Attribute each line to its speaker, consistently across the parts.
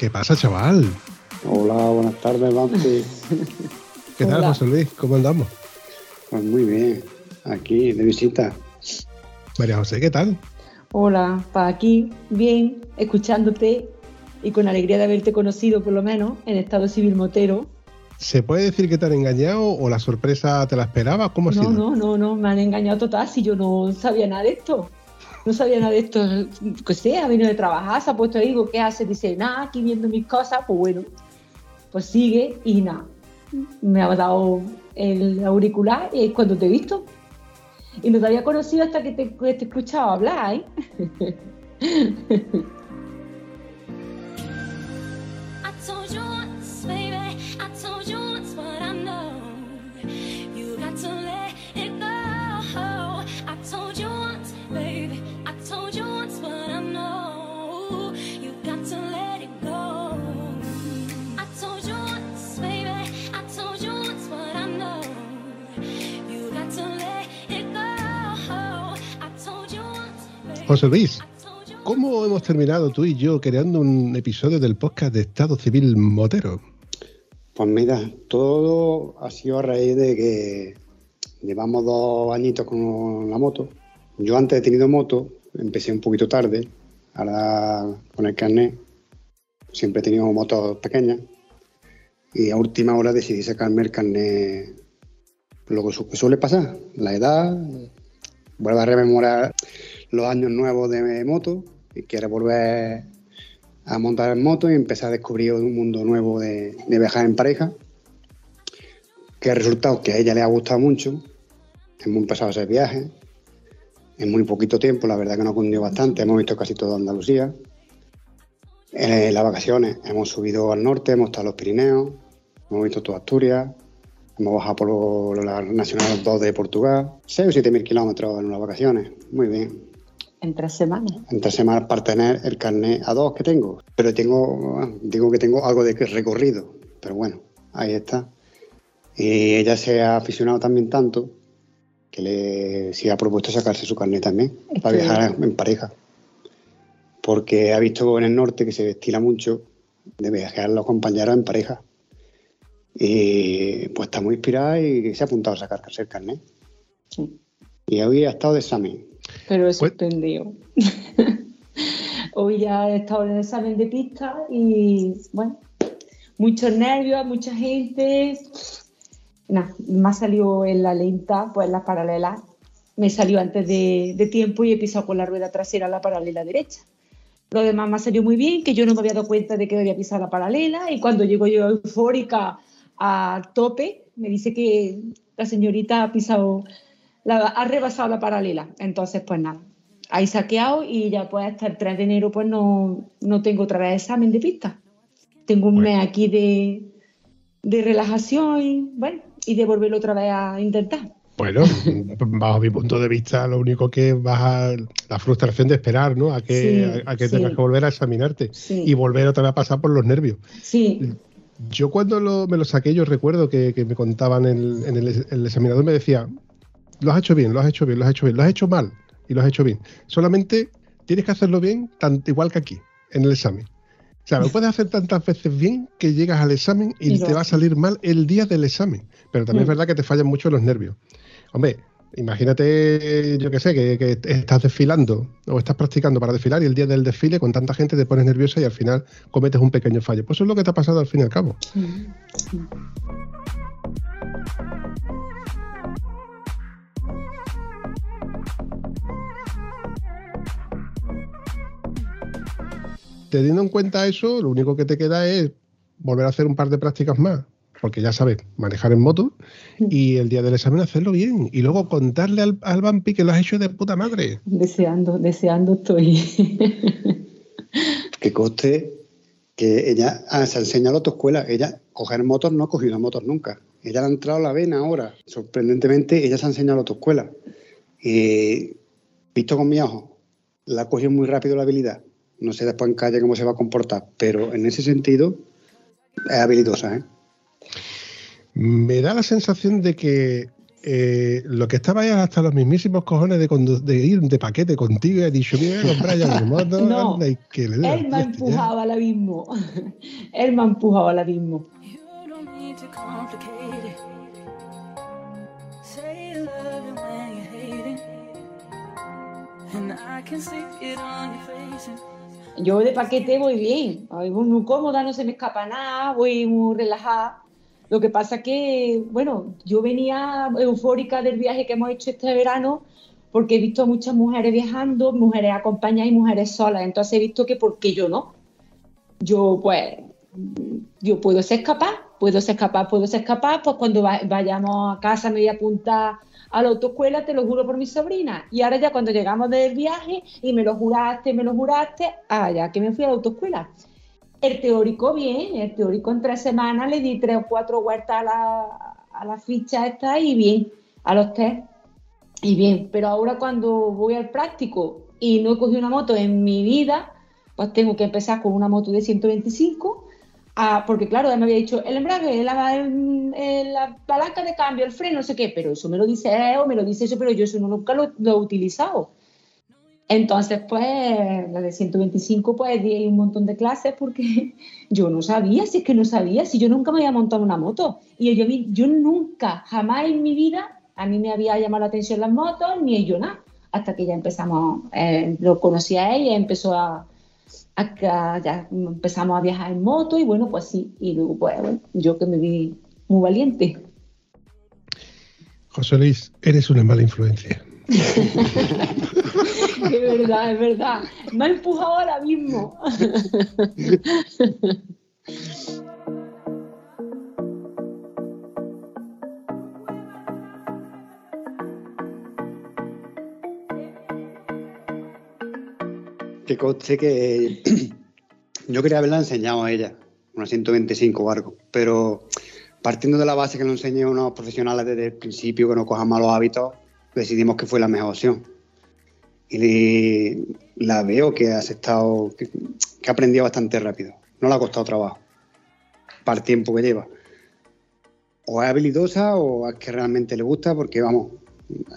Speaker 1: ¿Qué pasa, chaval?
Speaker 2: Hola, buenas tardes, Vampi.
Speaker 1: ¿Qué tal,
Speaker 3: Hola.
Speaker 1: José Luis? ¿Cómo andamos?
Speaker 2: Pues muy bien, aquí de visita.
Speaker 1: María José, ¿qué tal?
Speaker 4: Hola, pa' aquí, bien, escuchándote y con alegría de haberte conocido, por lo menos, en estado civil motero.
Speaker 1: ¿Se puede decir que te han engañado o la sorpresa te la esperabas? ¿Cómo ha
Speaker 4: No,
Speaker 1: sido?
Speaker 4: no, no, no, me han engañado total si yo no sabía nada de esto. No sabía nada de esto, que sé, ha venido de trabajar, se ha puesto ahí, ¿qué hace? Dice, nada, aquí viendo mis cosas, pues bueno, pues sigue y nada. Me ha dado el auricular y es cuando te he visto. Y no te había conocido hasta que te, te he escuchado hablar, ¿eh?
Speaker 1: José Luis, ¿cómo hemos terminado tú y yo creando un episodio del podcast de Estado Civil Motero?
Speaker 2: Pues mira, todo ha sido a raíz de que llevamos dos añitos con la moto. Yo antes he tenido moto, empecé un poquito tarde, ahora con el carnet siempre he tenido motos pequeñas y a última hora decidí sacarme el carnet. Lo que su- que suele pasar, la edad, vuelve a rememorar los años nuevos de moto y quiere volver a montar en moto y empezar a descubrir un mundo nuevo de, viajar en pareja. Que el resultado que a ella le ha gustado mucho. Hemos empezado a hacer viajes en muy poquito tiempo, la verdad que nos ha cundido bastante. Hemos visto casi toda Andalucía. En las vacaciones hemos subido al norte, hemos estado en los Pirineos, hemos visto toda Asturias, hemos bajado por la Nacional 2 de Portugal. 6 o 7 mil kilómetros en las vacaciones. Muy bien
Speaker 4: En tres semanas.
Speaker 2: en tres semanas para tener el carnet a dos que tengo. Pero tengo, digo que tengo algo de recorrido. Pero bueno, ahí está. Y ella se ha aficionado también tanto que le sí ha propuesto sacarse su carnet también
Speaker 4: Es
Speaker 2: para viajar en pareja. Porque ha visto en el norte que se estila mucho de viajar los compañeros en pareja. Y pues está muy inspirada y se ha apuntado a sacarse el carnet.
Speaker 4: Sí.
Speaker 2: Y hoy ha estado de examen.
Speaker 4: Pero he
Speaker 1: Pues-
Speaker 4: suspendido. Hoy ya he estado en el examen de pista y, bueno, muchos nervios, mucha gente. Nada, me ha salido en la lenta, pues en la paralela. Me salió antes de, de tiempo y he pisado con la rueda trasera la paralela derecha. Lo demás me ha salido muy bien, que yo no me había dado cuenta de que había pisado la paralela y cuando llego yo eufórica a tope, me dice que la señorita ha pisado, la- ha rebasado la paralela. Entonces, pues nada, ahí saqueado y ya pues hasta el 3 de enero pues no, no tengo otra vez examen de pista. Tengo un
Speaker 1: Bueno.
Speaker 4: mes aquí de, de relajación y, bueno, y de volverlo otra vez a intentar.
Speaker 1: Bueno, bajo mi punto de vista, lo único que baja la frustración de esperar, ¿no? A que,
Speaker 4: Sí,
Speaker 1: a, a que
Speaker 4: sí.
Speaker 1: tengas que volver a examinarte
Speaker 4: Sí.
Speaker 1: y volver otra vez a pasar por los nervios.
Speaker 4: Sí,
Speaker 1: Yo cuando lo- me lo saqué, yo recuerdo que, que me contaban el- en el, el examinador, me decía, lo has hecho bien, lo has hecho bien, lo has hecho bien, lo has hecho mal y lo has hecho bien. Solamente tienes que hacerlo bien, tanto igual que aquí, en el examen. O sea, lo puedes hacer tantas veces bien que llegas al examen y, te va a salir mal el día del examen. Pero también es
Speaker 4: Mm.
Speaker 1: verdad que te fallan mucho los nervios. Hombre, imagínate, yo qué sé, que, que estás desfilando o estás practicando para desfilar y el día del desfile con tanta gente te pones nerviosa y al final cometes un pequeño fallo. Pues eso es lo que te ha pasado al fin y al cabo. Teniendo en cuenta eso, lo único que te queda es volver a hacer un par de prácticas más porque ya sabes, manejar en moto, y el día del examen hacerlo bien. Y luego contarle al, al vampi que lo has hecho de puta madre.
Speaker 4: Deseando, deseando estoy.
Speaker 2: Que coste que ella ah, se ha enseñado a la autoescuela. Ella coger motos no ha cogido motos nunca. Ella le ha entrado a la vena ahora. Sorprendentemente, ella se ha enseñado a la autoescuela. Y visto con mi ojo, la ha cogido muy rápido la habilidad. No sé después en calle cómo se va a comportar, pero en ese sentido es habilidosa, ¿eh?
Speaker 1: Me da la sensación de que eh, lo que estaba ya hasta los mismísimos cojones de, ir de paquete contigo y he dicho, mira, mi moto,
Speaker 4: No,
Speaker 1: anda, y que le
Speaker 4: Él me ha empujado al abismo. Él me ha empujado al abismo.
Speaker 5: And I can see it on your face.
Speaker 4: Yo de paquete voy bien, voy muy cómoda, no se me escapa nada, voy muy relajada. Lo que pasa que, bueno, yo venía eufórica del viaje que hemos hecho este verano porque he visto a muchas mujeres viajando, mujeres acompañadas y mujeres solas. Entonces he visto que, ¿por qué yo no? Yo, pues, yo puedo ser puedo ser puedo ser capaz, pues cuando va- vayamos a casa me voy a apuntar a la autoescuela, te lo juro por mi sobrina. Y ahora ya cuando llegamos del viaje y me lo juraste, me lo juraste, ah, ya que me fui a la autoescuela. El teórico bien, el teórico en tres semanas le di tres o cuatro vueltas a la, a la ficha esta y bien, a los test y bien. Pero ahora cuando voy al práctico y no he cogido una moto en mi vida, pues tengo que empezar con una moto de 125, ah, porque claro, ya me había dicho el embrague, la, el- la palanca de cambio, el freno, no sé qué, pero eso me lo dice él o me lo dice eso, pero yo eso nunca lo, lo he utilizado. Entonces, pues, la de 125, pues di un montón de clases porque yo no sabía, si es que no sabía, si yo nunca me había montado una moto. Y yo, yo nunca, jamás en mi vida, a mí me había llamado la atención las motos, ni yo nada. Hasta que ya empezamos, eh, lo conocí a ella, empezó a, a, a- ya empezamos a viajar en moto y bueno, pues sí. Y luego, pues, bueno, yo que me vi muy valiente.
Speaker 1: José Luis, eres una mala influencia.
Speaker 4: Es verdad, es verdad. Me ha empujado ahora mismo.
Speaker 2: Que coste que yo quería haberla enseñado a ella, una 125 o pero partiendo de la base que lo enseñé a unos profesionales desde el principio, que no cojan malos hábitos, decidimos que fue la mejor opción. Y la veo que ha aceptado, que, ha aprendido bastante rápido. No le ha costado trabajo, para el tiempo que lleva. O es habilidosa o es que realmente le gusta, porque vamos,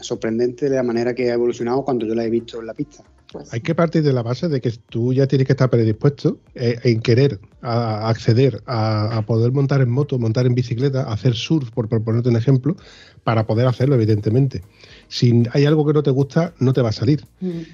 Speaker 2: sorprendente de la manera que ha evolucionado cuando yo la he visto en la pista.
Speaker 1: Hay que partir de la base de que tú ya tienes que estar predispuesto eh, en querer a- acceder a, a poder montar en moto, montar en bicicleta, hacer surf, por, por ponerte un ejemplo, para poder hacerlo, evidentemente. Si hay algo que no te gusta, no te va a salir. Oye,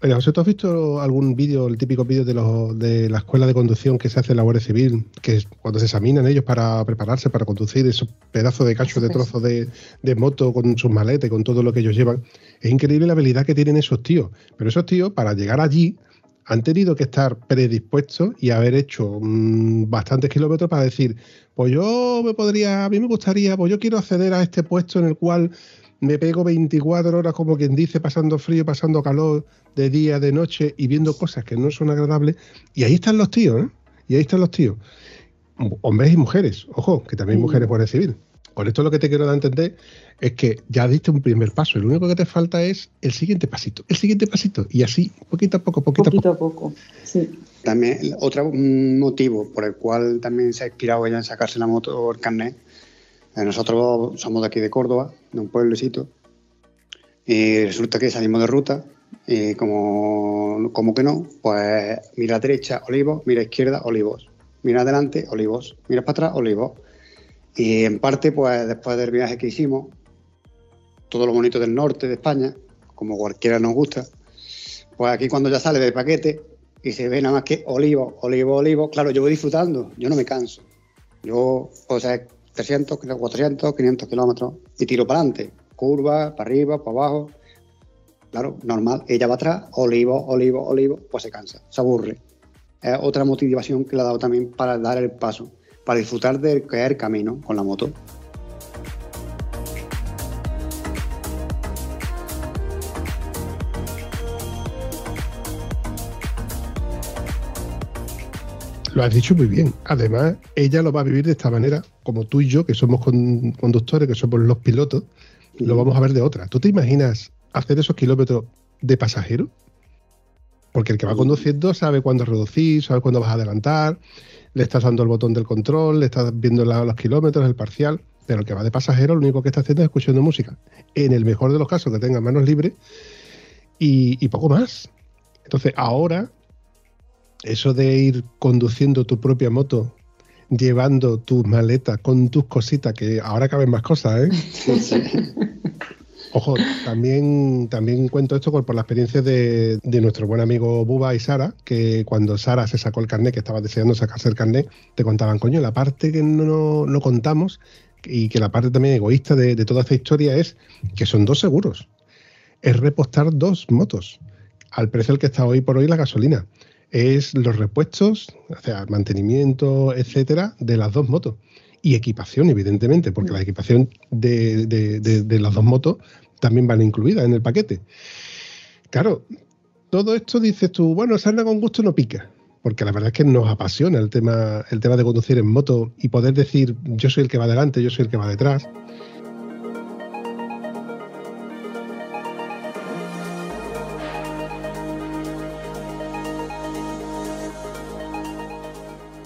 Speaker 1: José, ¿tú has visto algún vídeo, el típico vídeo de, los- de la escuela de conducción que se hace en la Guardia Civil, que es cuando se examinan ellos para prepararse, para conducir esos pedazos de cachos de trozos de, de moto con sus maletes, con todo lo que ellos llevan? Es increíble la habilidad que tienen esos tíos. Pero esos tíos, para llegar allí, han tenido que estar predispuestos y haber hecho mm, bastantes kilómetros para decir, pues yo me podría, a mí me gustaría, pues yo quiero acceder a este puesto en el cual me pego 24 horas, como quien dice, pasando frío, pasando calor, de día, de noche y viendo cosas que no son agradables. Y ahí están los tíos, ¿eh? Y ahí están los tíos. Hombres y mujeres, ojo, que también
Speaker 4: Mm.
Speaker 1: mujeres pueden recibir. Con esto lo que te quiero dar a entender es que ya diste un primer paso y lo único que te falta es el siguiente pasito, el siguiente pasito. Y así, poquito a poco, poquito,
Speaker 4: Poquito
Speaker 1: a poco.
Speaker 4: a poco, sí.
Speaker 2: También otro motivo por el cual también se ha inspirado ella en sacarse la moto o el carnet. Eh, nosotros somos de aquí de Córdoba, de un pueblecito, y resulta que salimos de ruta y como, como que no, pues mira derecha, olivos, mira izquierda, olivos, mira adelante, olivos, mira para atrás, olivos. Y en parte, pues después del viaje que hicimos, todo lo bonito del norte de España, como cualquiera nos gusta, pues aquí cuando ya sale de paquete y se ve nada más que olivo, olivo, olivo, claro, yo voy disfrutando, yo no me canso. Yo puedo hacer 300, 400, 500 kilómetros y tiro para adelante, curva, para arriba, para abajo. Claro, normal, ella va atrás, olivo, olivo, olivo, pues se cansa, se aburre. Es otra motivación que le ha dado también para dar el paso. para disfrutar de que es el camino con la moto.
Speaker 1: Lo has dicho muy bien. Además, ella lo va a vivir de esta manera, como tú y yo, que somos con- conductores, que somos los pilotos, lo vamos a ver de otra. ¿Tú te imaginas hacer esos kilómetros de pasajero? Porque el que va conduciendo sabe cuándo reducir, sabe cuándo vas a adelantar, le estás dando el botón del control, le estás viendo la- los kilómetros, el parcial. Pero el que va de pasajero, lo único que está haciendo es escuchando música. En el mejor de los casos, que tenga manos libres y, y poco más. Entonces, ahora eso de ir conduciendo tu propia moto, llevando tus maletas con tus cositas, que ahora caben más cosas, ¿eh? Ojo, también, también cuento esto por, por la experiencia de, de nuestro buen amigo Buba y Sara, que cuando Sara se sacó el carnet, que estaba deseando sacarse el carnet, te contaban, coño, la parte que no, no contamos y que la parte también egoísta de, de toda esta historia es que son dos seguros. Es repostar dos motos al precio al que está hoy por hoy la gasolina es los repuestos, o sea, mantenimiento, etcétera, de las dos motos. Y equipación, evidentemente, porque la equipación de, de- de- las dos motos también van incluidas en el paquete. Claro, todo esto dices tú, bueno, sarna con gusto no pica. Porque la verdad es que nos apasiona el tema, el tema de conducir en moto y poder decir yo soy el que va adelante, yo soy el que va detrás.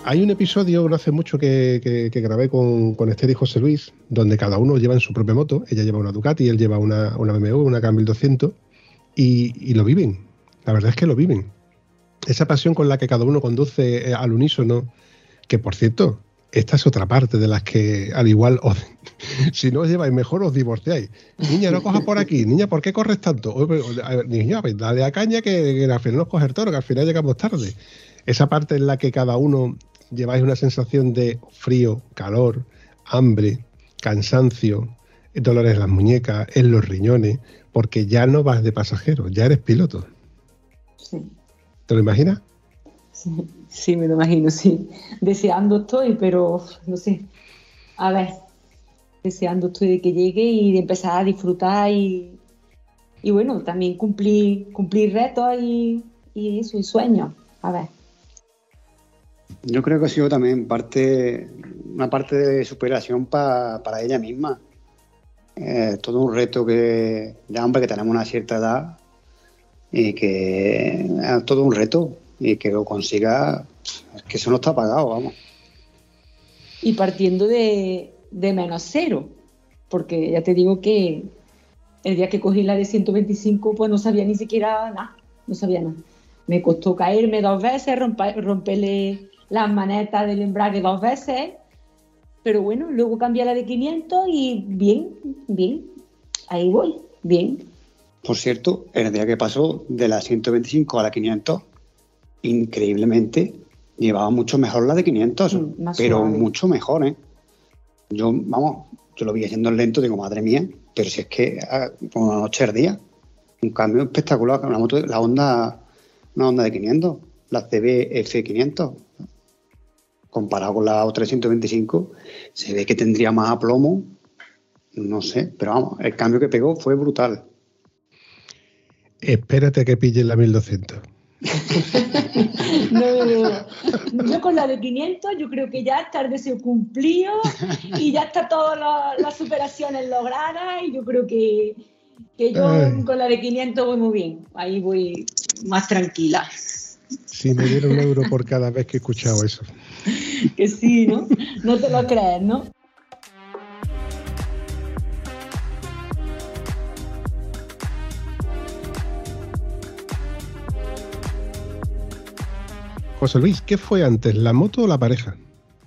Speaker 1: Hay un episodio no hace mucho que, grabé con, con Esther y José Luis, donde cada uno lleva en su propia moto. Ella lleva una Ducati, él lleva una, una BMW, una K1200, y, lo viven. La verdad es que lo viven. Esa pasión con la que cada uno conduce eh, al unísono, que por cierto, esta es otra parte de las que al igual, os- si no os lleváis mejor os divorciáis. Niña, no cojas por aquí. Niña, ¿por qué corres tanto? Niña, pues dale a caña que, que al final nos coge el toro, que al final llegamos tarde. Esa parte en la que cada uno lleváis una sensación de frío, calor, hambre, cansancio, dolores en las muñecas, en los riñones, porque ya no vas de pasajero, ya eres piloto.
Speaker 4: Sí,
Speaker 1: ¿Te lo imaginas?
Speaker 4: sí, sí, me lo imagino, sí. Deseando estoy, pero no sé. A ver, deseando estoy de que llegue y de empezar a disfrutar y, y bueno, también cumplir, cumplir retos y, y eso, y sueños. A ver.
Speaker 2: Yo creo que ha sido también parte, una parte de superación pa- para ella misma. Eh, todo un reto que ya hombre que tenemos una cierta edad y que es todo un reto y que lo consiga, que eso no está pagado, vamos.
Speaker 4: y partiendo de, de menos cero, porque ya te digo que el día que cogí la de 125, pues no sabía ni siquiera nada, no sabía nada. Me costó caerme dos veces, rompa- romperle las manetas del embrague dos veces, pero bueno, luego cambié la de 500 y bien, bien, ahí voy, bien.
Speaker 2: Por cierto, el día que pasó de la 125 a la 500, increíblemente llevaba mucho mejor la de 500,
Speaker 4: Mm,
Speaker 2: pero
Speaker 4: suave.
Speaker 2: mucho mejor, ¿eh? Yo, vamos, yo lo vi haciendo lento, digo, madre mía, pero si es que ah, como una noche al día, un cambio espectacular, una moto, la Honda, una Honda de 500, la CB F500, comparado con la otra de 125, se ve que tendría más aplomo, no sé, pero vamos, el cambio que pegó fue brutal.
Speaker 1: Espérate a que pilles la 1200.
Speaker 4: No, yo con la de 500 yo creo que ya está el deseo cumplido y ya está todas la- las superaciones logradas y yo creo que, que yo
Speaker 1: Ay.
Speaker 4: con la de 500 voy muy bien, ahí voy más tranquila.
Speaker 1: Si me diera un euro por cada vez que he escuchado eso.
Speaker 4: Que sí, ¿no? No te lo crees, ¿no?
Speaker 1: José Luis, ¿qué fue antes, la moto o la pareja?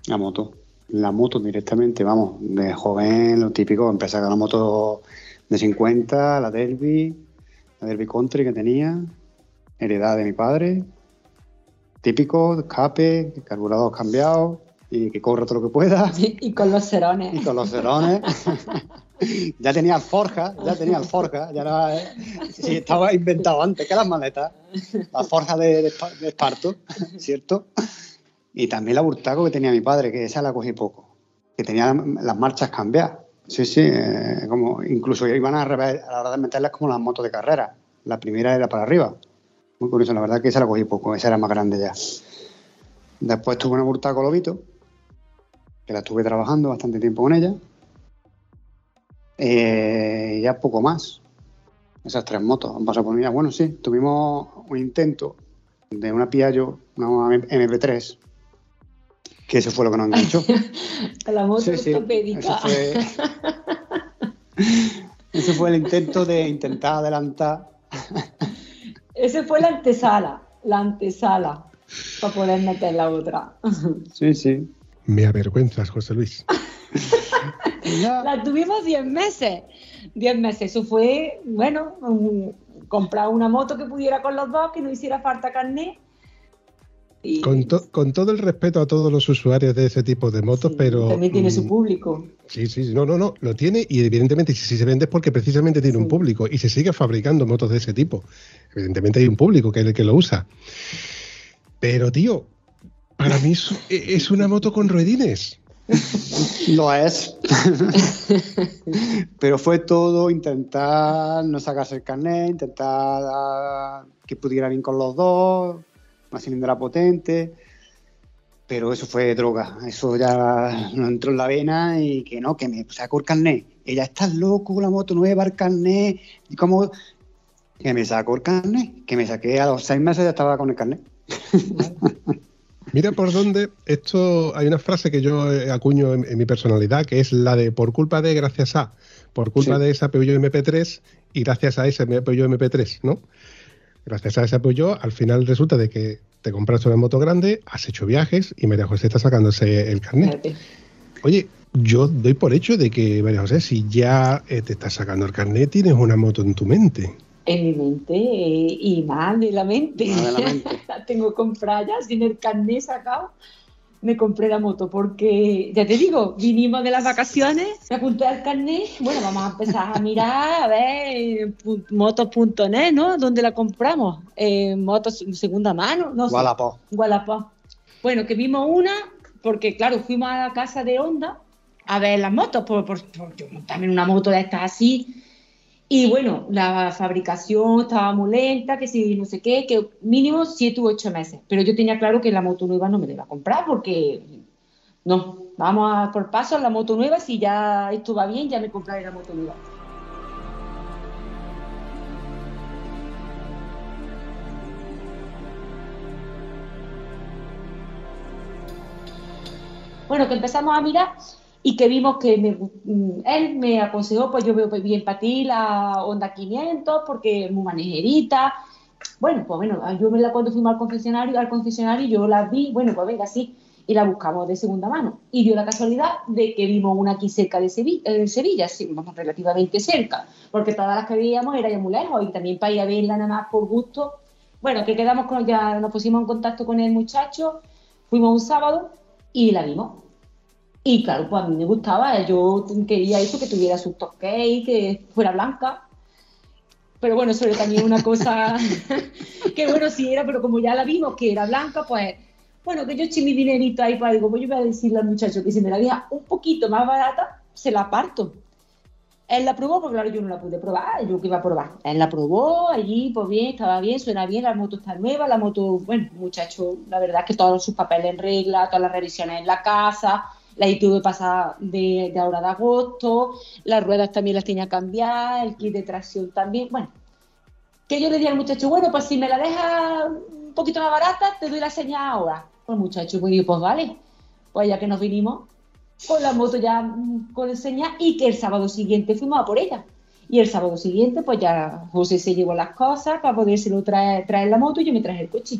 Speaker 2: La moto. La moto directamente, vamos, de joven, lo típico, empecé con la moto de 50, la Derby, la Derby Country que tenía, heredad de mi padre, típico, escape, carburador cambiado y que corra todo lo que pueda,
Speaker 4: Y con los
Speaker 2: y
Speaker 4: cerones.
Speaker 2: con los cerones. ya tenía alforja, ya tenía alforja, ya era, eh, sí, estaba inventado antes que las maletas, la forja de, de espa- de esparto, ¿cierto? Y también la Burtaco que tenía mi padre, que esa la cogí poco, que tenía las marchas cambiadas. Sí, sí, eh, como incluso iban a, revés, a la hora de meterlas como las motos de carrera. La primera era para arriba. Muy curioso, la verdad que esa la cogí poco, esa era más grande ya. Después tuve una Burtaco Lobito, que la estuve trabajando bastante tiempo con ella. Eh, ya poco más. Esas tres motos han pasado por mí. Bueno, sí, tuvimos un intento de una Piaggio, una MP3, que eso fue lo que nos enganchó.
Speaker 4: La moto
Speaker 2: Sí, sí. Eso fue, ese fue el intento de intentar adelantar.
Speaker 4: Ese fue la antesala, la antesala, para poder meter la otra.
Speaker 2: Sí, sí.
Speaker 1: Me avergüenzas, José Luis.
Speaker 4: La tuvimos 10 meses. 10 meses. Eso fue, bueno, un- comprar una moto que pudiera con los dos, que no hiciera falta carnet. Y
Speaker 1: Con, to- con todo el respeto a todos los usuarios de ese tipo de motos,
Speaker 4: sí,
Speaker 1: pero.
Speaker 4: También tiene su
Speaker 1: mm,
Speaker 4: público.
Speaker 1: Sí, sí, sí, no, no, no, lo tiene y evidentemente si, si se vende es porque precisamente tiene un público y se sigue fabricando motos de ese tipo. Evidentemente hay un público que es el que lo usa. Pero, tío, para mí es, es una moto con ruedines.
Speaker 2: lo es. Pero fue todo intentar no sacarse el carnet, intentar que pudiera ir con los dos, una cilindra potente. Pero eso fue droga, eso ya nos entró en la vena y que no, que me sacó el carnet. Ella, estás loco, la moto nueva, el carnet. Y como que me sacó el carnet, que me saqué a los seis meses ya estaba con el carnet.
Speaker 1: Mira por dónde esto hay una frase que yo eh, acuño en, en mi personalidad que es la de por culpa de gracias a, por culpa
Speaker 2: Sí.
Speaker 1: de ese Peugeot MP3 y gracias a ese Peugeot MP3, ¿no? Gracias a ese Peugeot al final resulta de que te compraste una moto grande, has hecho viajes y María José está sacándose el carnet. Oye, yo doy por hecho de que María José, si ya eh, te estás sacando el carnet, tienes una moto en tu mente.
Speaker 4: En mi mente eh, y más de la mente.
Speaker 2: De la mente.
Speaker 4: la tengo comprada ya, sin el carnet sacado. Me compré la moto porque, ya te digo, vinimos de las vacaciones, me apunté al carnet. Bueno, vamos a empezar a mirar, a ver, motos.net, ¿no? ¿Dónde la compramos? Eh, motos segunda mano, no sé.
Speaker 2: Wallapop.
Speaker 4: Gualapó. Bueno, que vimos una, porque claro, fuimos a la casa de Honda a ver las motos, por, por, por yo montarme en una moto de estas así. Y bueno, la fabricación estaba muy lenta, que si no sé qué, que mínimo 7 u 8 meses. Pero yo tenía claro que la moto nueva no me la iba a comprar porque no, vamos a por paso la moto nueva, si ya esto va bien, ya me compraré la moto nueva. Bueno, que empezamos a mirar y que vimos que me- mm, él me aconsejó, pues yo veo bien para ti la Honda 500 porque es muy manejerita. Bueno, pues bueno, yo me la cuando fuimos al concesionario, al concesionario yo la vi, bueno, pues venga, sí, y la buscamos de segunda mano. Y dio la casualidad de que vimos una aquí cerca de Sevilla, en Sevilla, sí, relativamente cerca, porque todas las que veíamos eran ya muy lejos y también para ir a verla nada más por gusto. Bueno, que quedamos con, ya nos pusimos en contacto con el muchacho, fuimos un sábado y la vimos. Y claro, pues a mí me gustaba, yo quería eso, que tuviera sus toques, que fuera blanca. Pero bueno, eso era también una cosa que bueno, sí era, pero como ya la vimos que era blanca, pues bueno, que yo eché mi dinerito ahí para, digo, pues yo voy a decirle al muchacho que si me la deja un poquito más barata, se la parto. Él la probó, porque claro, yo no la pude probar, yo que iba a probar. Él la probó, allí, pues bien, estaba bien, suena bien, la moto está nueva, la moto, bueno, muchacho, la verdad es que todos sus papeles en regla, todas las revisiones en la casa, la ITV pasada de, ahora de agosto, las ruedas también las tenía cambiadas, el kit de tracción también, bueno. Que yo le di al muchacho, bueno, pues si me la deja un poquito más barata, te doy la señal ahora. Pues muchacho, pues digo, pues vale, pues ya que nos vinimos, con la moto ya mm, con señal y que el sábado siguiente fuimos a por ella. Y el sábado siguiente, pues ya José se llevó las cosas para podérselo traer, traer la moto y yo me traje el coche.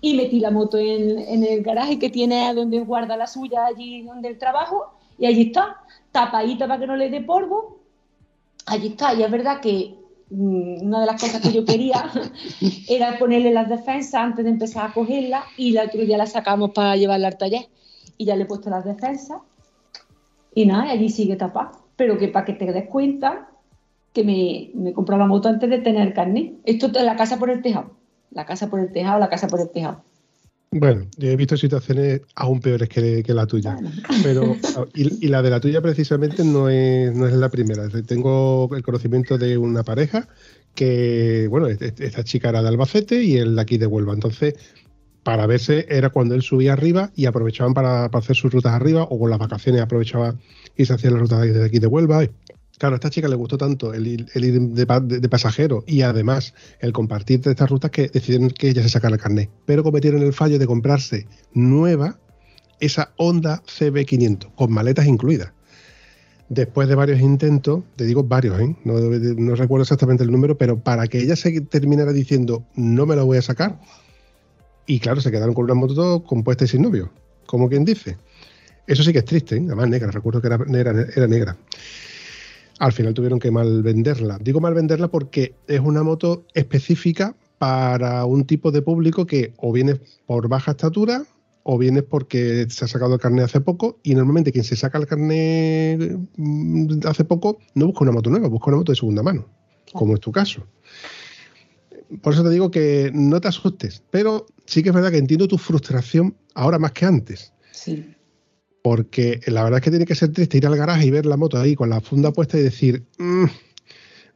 Speaker 4: Y metí la moto en, en el garaje que tiene donde guarda la suya, allí donde el trabajo, y allí está, tapadita para que no le dé polvo. Allí está, y es verdad que mm, una de las cosas que yo quería era ponerle las defensas antes de empezar a cogerla, y la otro día la sacamos para llevarla al taller. Y ya le he puesto las defensas, y nada, y allí sigue tapada. Pero que para que te des cuenta que me, me compré la moto antes de tener carnet. Esto es la casa por el tejado. La casa por el tejado, la casa por el tejado.
Speaker 1: Bueno, yo he visto situaciones aún peores que, que la tuya. Pero, y, y la de la tuya precisamente no es, no es la primera. Tengo el conocimiento de una pareja que, bueno, esta chica era de Albacete y él de aquí de Huelva. Entonces, para verse era cuando él subía arriba y aprovechaban para, para hacer sus rutas arriba o con las vacaciones aprovechaba y se hacían las rutas desde aquí de Huelva. Claro, a esta chica le gustó tanto el ir, de, pa- de- de pasajero y además el compartir de estas rutas que decidieron que ella se sacara el carnet. Pero cometieron el fallo de comprarse nueva esa Honda CB500 con maletas incluidas. Después de varios intentos, te digo varios, ¿eh? no, recuerdo exactamente el número, pero para que ella se terminara diciendo no me la voy a sacar, y claro, se quedaron con una moto compuesta y sin novio, como quien dice. Eso sí que es triste, ¿eh? además negra, recuerdo que era negra. Al final tuvieron que mal venderla. Digo mal venderla porque es una moto específica para un tipo de público que o viene por baja estatura o bien es porque se ha sacado el carnet hace poco y normalmente quien se saca el carnet mm, hace poco no busca una moto nueva, busca una moto de segunda mano, como es tu caso. Por eso te digo que no te asustes, pero sí que es verdad que entiendo tu frustración ahora más que antes.
Speaker 4: Sí.
Speaker 1: Porque la verdad es que tiene que ser triste ir al garaje y ver la moto ahí con la funda puesta y decir, "Mm,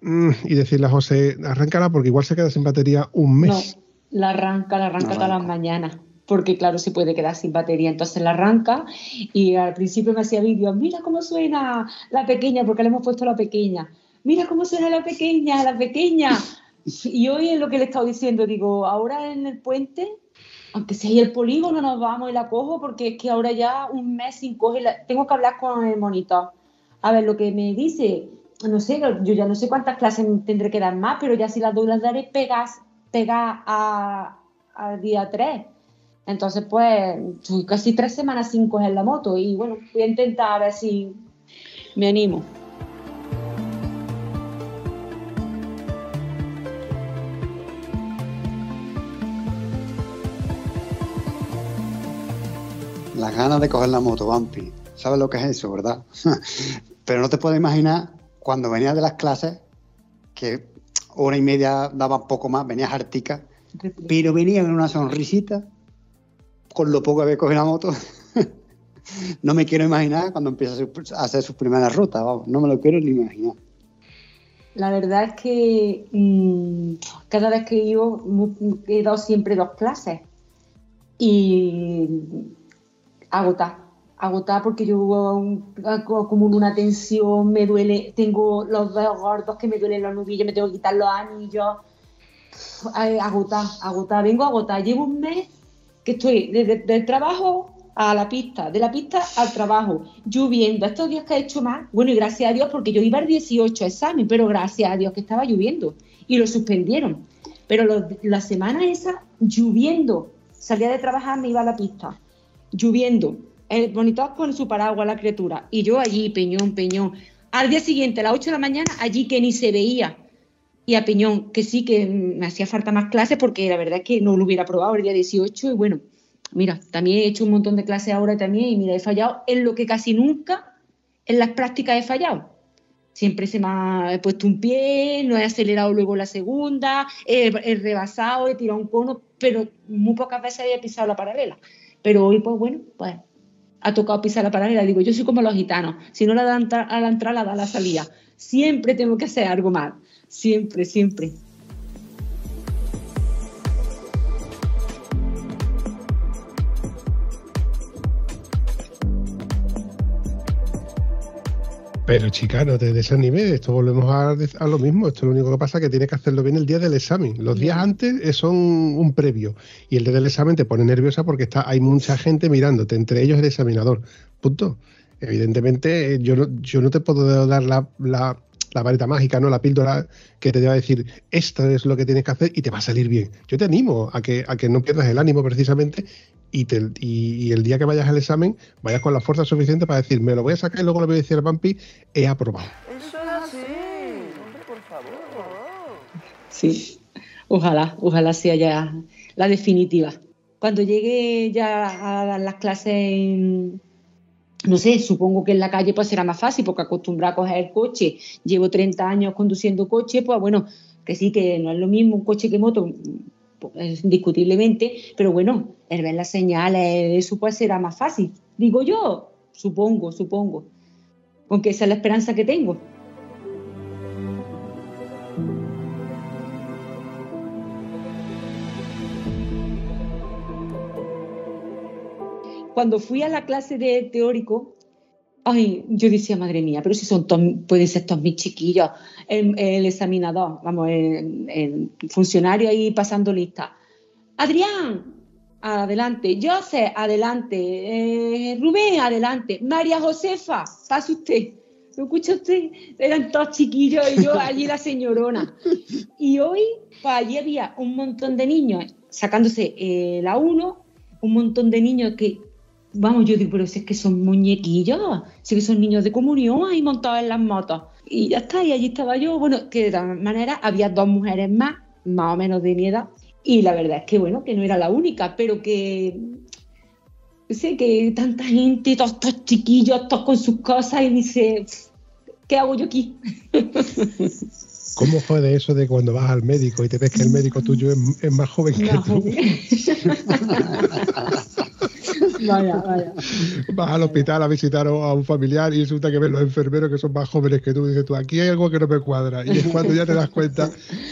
Speaker 1: mm", y decirle a José, arráncala porque igual se queda sin batería un mes.
Speaker 4: No, la arranca, la arranca
Speaker 2: La
Speaker 4: todas las
Speaker 2: arranca.
Speaker 4: mañanas. Porque claro, se puede quedar sin batería. Entonces la arranca y al principio me hacía vídeos, mira cómo suena la pequeña, porque le hemos puesto la pequeña. Mira cómo suena la pequeña, la pequeña. Y hoy es lo que le he estado diciendo, digo, ahora en el puente, aunque sea ahí el polígono, nos vamos y la cojo, porque es que ahora ya un mes sin cogerla. Tengo que hablar con el monitor. A ver, lo que me dice, no sé, yo ya no sé cuántas clases tendré que dar más, pero ya si las doy las daré pegas, pegas a, día 3. Entonces, pues, estoy casi tres semanas sin coger la moto y bueno, voy a intentar a ver si me animo.
Speaker 2: Las ganas de coger la moto, Vampi. ¿Sabes lo que es eso, verdad? Pero no te puedes imaginar cuando venías de las clases, que hora y media daba poco más, venías hartica, pero venía con una sonrisita, con lo poco que había cogido la moto. no me quiero imaginar cuando empieza a hacer sus primeras rutas, vamos, no me lo quiero ni imaginar.
Speaker 4: La verdad es que mm, cada vez que yo he dado siempre dos clases y agotar, agotar porque yo acumulo una tensión, me duele, tengo los dedos gordos que me duelen los nudillos, me tengo que quitar los anillos, Ay, agotar, agotar, vengo a agotar, llevo un mes que estoy desde trabajo a la pista, de la pista al trabajo, lloviendo. Estos días que ha hecho más, bueno, y gracias a Dios, porque yo iba al 18 examen, pero gracias a Dios que estaba lloviendo y lo suspendieron. Pero los- la semana esa, lloviendo, salía de trabajar, me iba a la pista, lloviendo. El monitor con su paraguas, la criatura, y yo allí, peñón, peñón. Al día siguiente, a las 8 de la mañana, allí que ni se veía. Y a Peñón, que sí que me hacía falta más clases porque la verdad es que no lo hubiera probado el día 18 y bueno, mira, también he hecho un montón de clases ahora también y mira, he fallado en lo que casi nunca en las prácticas he fallado. Siempre se me ha puesto un pie, no he acelerado luego la segunda, he, he rebasado, he tirado un cono, pero muy pocas veces había pisado la paralela. Pero hoy, pues bueno, pues ha tocado pisar la paralela. Digo, yo soy como los gitanos, si no la dan a la entrada, la da a la salida. Siempre tengo que hacer algo más, siempre, siempre.
Speaker 1: Pero chica, no te desanimes, esto volvemos a, a lo mismo. Esto lo único que pasa es que tienes que hacerlo bien el día del examen. Los días antes eh, son un previo y el día del examen te pone nerviosa porque está, hay mucha gente mirándote, entre ellos el examinador. Punto. Evidentemente, eh, yo no, yo no te puedo dar la, la, la varita mágica, no la píldora que te va a decir esto es lo que tienes que hacer y te va a salir bien. Yo te animo a que, a que no pierdas el ánimo precisamente y, te- y- y el día que vayas al examen vayas con la fuerza suficiente para decir me lo voy a sacar y luego le voy a decir al Vampi he aprobado.
Speaker 4: Sí, ojalá, ojalá sea ya la definitiva. Cuando llegue ya a dar las clases en, no sé, supongo que en la calle pues será más fácil porque acostumbrada a coger el coche, llevo 30 años conduciendo coche, pues bueno, que sí, que no es lo mismo un coche que moto, indiscutiblemente, pero bueno, el ver las señales, eso pues será más fácil. Digo yo, supongo, supongo. Aunque esa es la esperanza que tengo. Cuando fui a la clase de teórico, ay, yo decía, madre mía, pero si son pueden ser todos mis chiquillos, el, el examinador, vamos, el, el funcionario ahí pasando lista. Adrián, adelante. José, adelante. Eh, Rubén, adelante. María Josefa, pase usted. ¿Lo escucha usted? Eran todos chiquillos y yo allí la señorona. Y hoy, pues allí había un montón de niños sacándose eh, la 1, un montón de niños que, vamos, yo digo, pero si es que son muñequillos, si es que son niños de comunión ahí montados en las motos. Y ya está, y allí estaba yo. Bueno, que de todas maneras había dos mujeres más, más o menos de mi edad, y la verdad es que, bueno, que no era la única, pero que sé que tanta gente, todos estos chiquillos, todos con sus cosas, y dice, ¿qué hago yo aquí?
Speaker 1: ¿Cómo fue de eso de cuando vas al médico y te ves que el médico tuyo es, es más joven que
Speaker 4: No,
Speaker 1: tú?
Speaker 4: vaya, vaya.
Speaker 1: Vas al hospital a visitar a un familiar y resulta que ves los enfermeros que son más jóvenes que tú y dices tú, aquí hay algo que no me cuadra. Y es cuando ya te das cuenta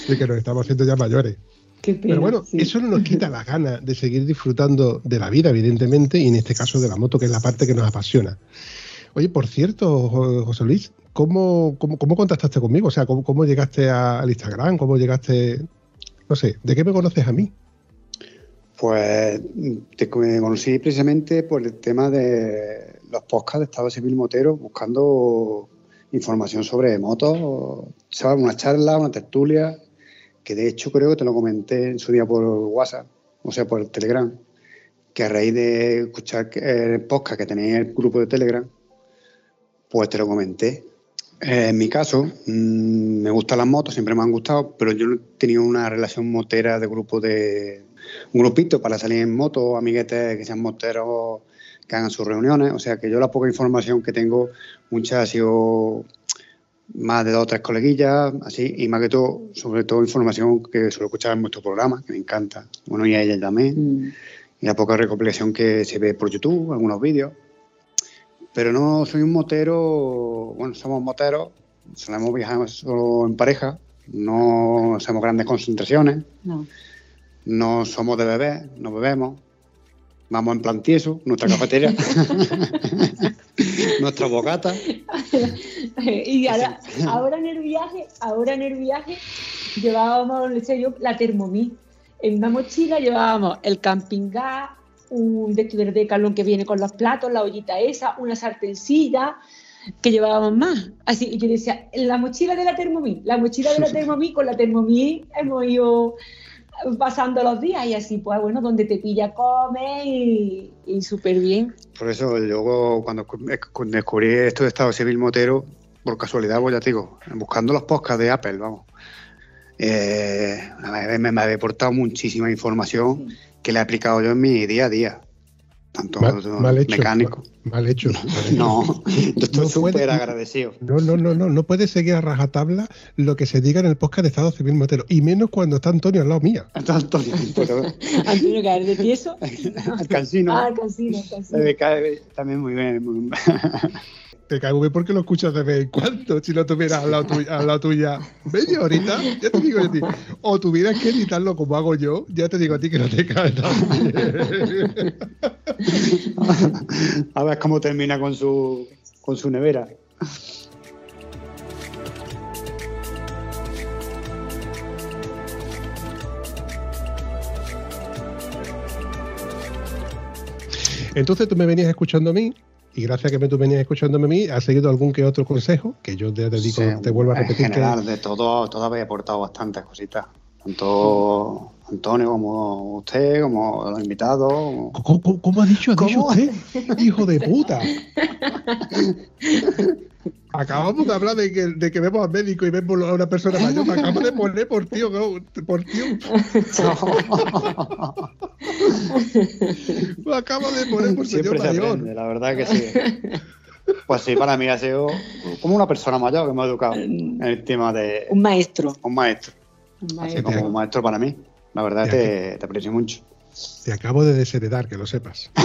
Speaker 1: de que nos estamos haciendo ya mayores.
Speaker 4: Qué pena.
Speaker 1: Pero bueno,
Speaker 4: sí.
Speaker 1: eso no nos quita las ganas de seguir disfrutando de la vida, evidentemente, y en este caso de la moto, que es la parte que nos apasiona. Oye, por cierto, Jo- José Luis, ¿cómo, cómo, cómo contactaste conmigo? O sea, ¿cómo, cómo llegaste al Instagram? ¿Cómo llegaste, no sé, ¿de qué me conoces a mí?
Speaker 2: Pues te me conocí precisamente por el tema de los podcasts de Estado Civil Motero, buscando información sobre motos. Una charla, una tertulia, que de hecho creo que te lo comenté en su día por WhatsApp, o sea, por Telegram, que a raíz de escuchar que- el podcast que tenía el grupo de Telegram, pues te lo comenté. Eh, en mi caso, mm, me gustan las motos, siempre me han gustado, pero yo no tenido una relación motera de grupo de, un grupito para salir en moto, amiguetes que sean moteros, que hagan sus reuniones. O sea que yo la poca información que tengo, mucha ha sido más de dos o tres coleguillas, así, y más que todo, sobre todo información que suelo escuchar en vuestro programa, que me encanta. Bueno, y a ella también.
Speaker 4: Mm.
Speaker 2: Y la poca recopilación que se ve por YouTube, algunos vídeos. Pero no soy un motero, bueno, somos moteros, solemos viajar solo en pareja, no hacemos grandes concentraciones,
Speaker 4: No.
Speaker 2: No somos de beber, no bebemos. Vamos en plan tieso, nuestra cafetería, nuestra bocata.
Speaker 4: y ahora, ahora en el viaje, ahora en el viaje llevábamos, yo, la Thermomix. En una mochila llevábamos el camping gas, un de calón que viene con los platos, la ollita esa, una sartencilla que llevábamos más. Así, y yo decía, la mochila de la Thermomix, la mochila de la Thermomix, con la Thermomix hemos ido pasando los días y así, pues bueno, donde te pilla come y, y súper bien.
Speaker 2: Por eso, luego, cuando cu- descubrí esto de Estado Civil Motero, por casualidad, pues ya te digo, buscando los podcasts de Apple, vamos. eh, me, me, me ha aportado muchísima información que le he aplicado yo en mi día a día. Tanto
Speaker 1: Mal, mal hecho.
Speaker 2: mecánico.
Speaker 1: Mal hecho. mal hecho.
Speaker 2: No, yo estoy
Speaker 1: No puede-
Speaker 2: súper agradecido.
Speaker 1: No, no, no, no, no puedes seguir a rajatabla lo que se diga en el podcast de Estado Civil Motero, y menos cuando está Antonio al lado mía.
Speaker 2: Antonio, pero
Speaker 4: Antonio, caer de tieso.
Speaker 2: el cansino
Speaker 4: Ah, cansino, cansino.
Speaker 2: cae también muy bien. muy bien.
Speaker 1: Te cago bien porque lo escuchas de vez en cuando. Si lo tuvieras al lado, tuya, al lado tuya media horita, ya te digo yo a ti. O tuvieras que editarlo como hago yo, ya te digo a ti que no te cae tan.
Speaker 2: A ver cómo termina con su, con su nevera.
Speaker 1: Entonces tú me venías escuchando a mí, y gracias a que me- tú venías escuchándome a mí, has seguido algún que otro consejo, que yo te digo,
Speaker 2: Sí,
Speaker 1: te vuelvo a
Speaker 2: En
Speaker 1: repetir que
Speaker 2: general, de todo, todo habéis aportado bastantes cositas. Tanto Antonio como usted, como los invitados. como-
Speaker 1: ¿Cómo, cómo- cómo ha dicho? ¿Ha dicho
Speaker 2: ¿Cómo?
Speaker 1: usted? Hijo de puta. Acabamos de hablar de que, de que vemos al médico y vemos a una persona mayor. Me acabo de poner por tío, por tío. Me acabo de poner por señor
Speaker 2: Siempre se
Speaker 1: mayor.
Speaker 2: aprende, la verdad que sí. Pues sí, para mí ha sido como una persona mayor que me ha educado en el tema de
Speaker 4: Un maestro.
Speaker 2: un maestro. Así como un maestro para mí. La verdad te, te aprecio mucho.
Speaker 1: Te acabo de desheredar, que lo sepas.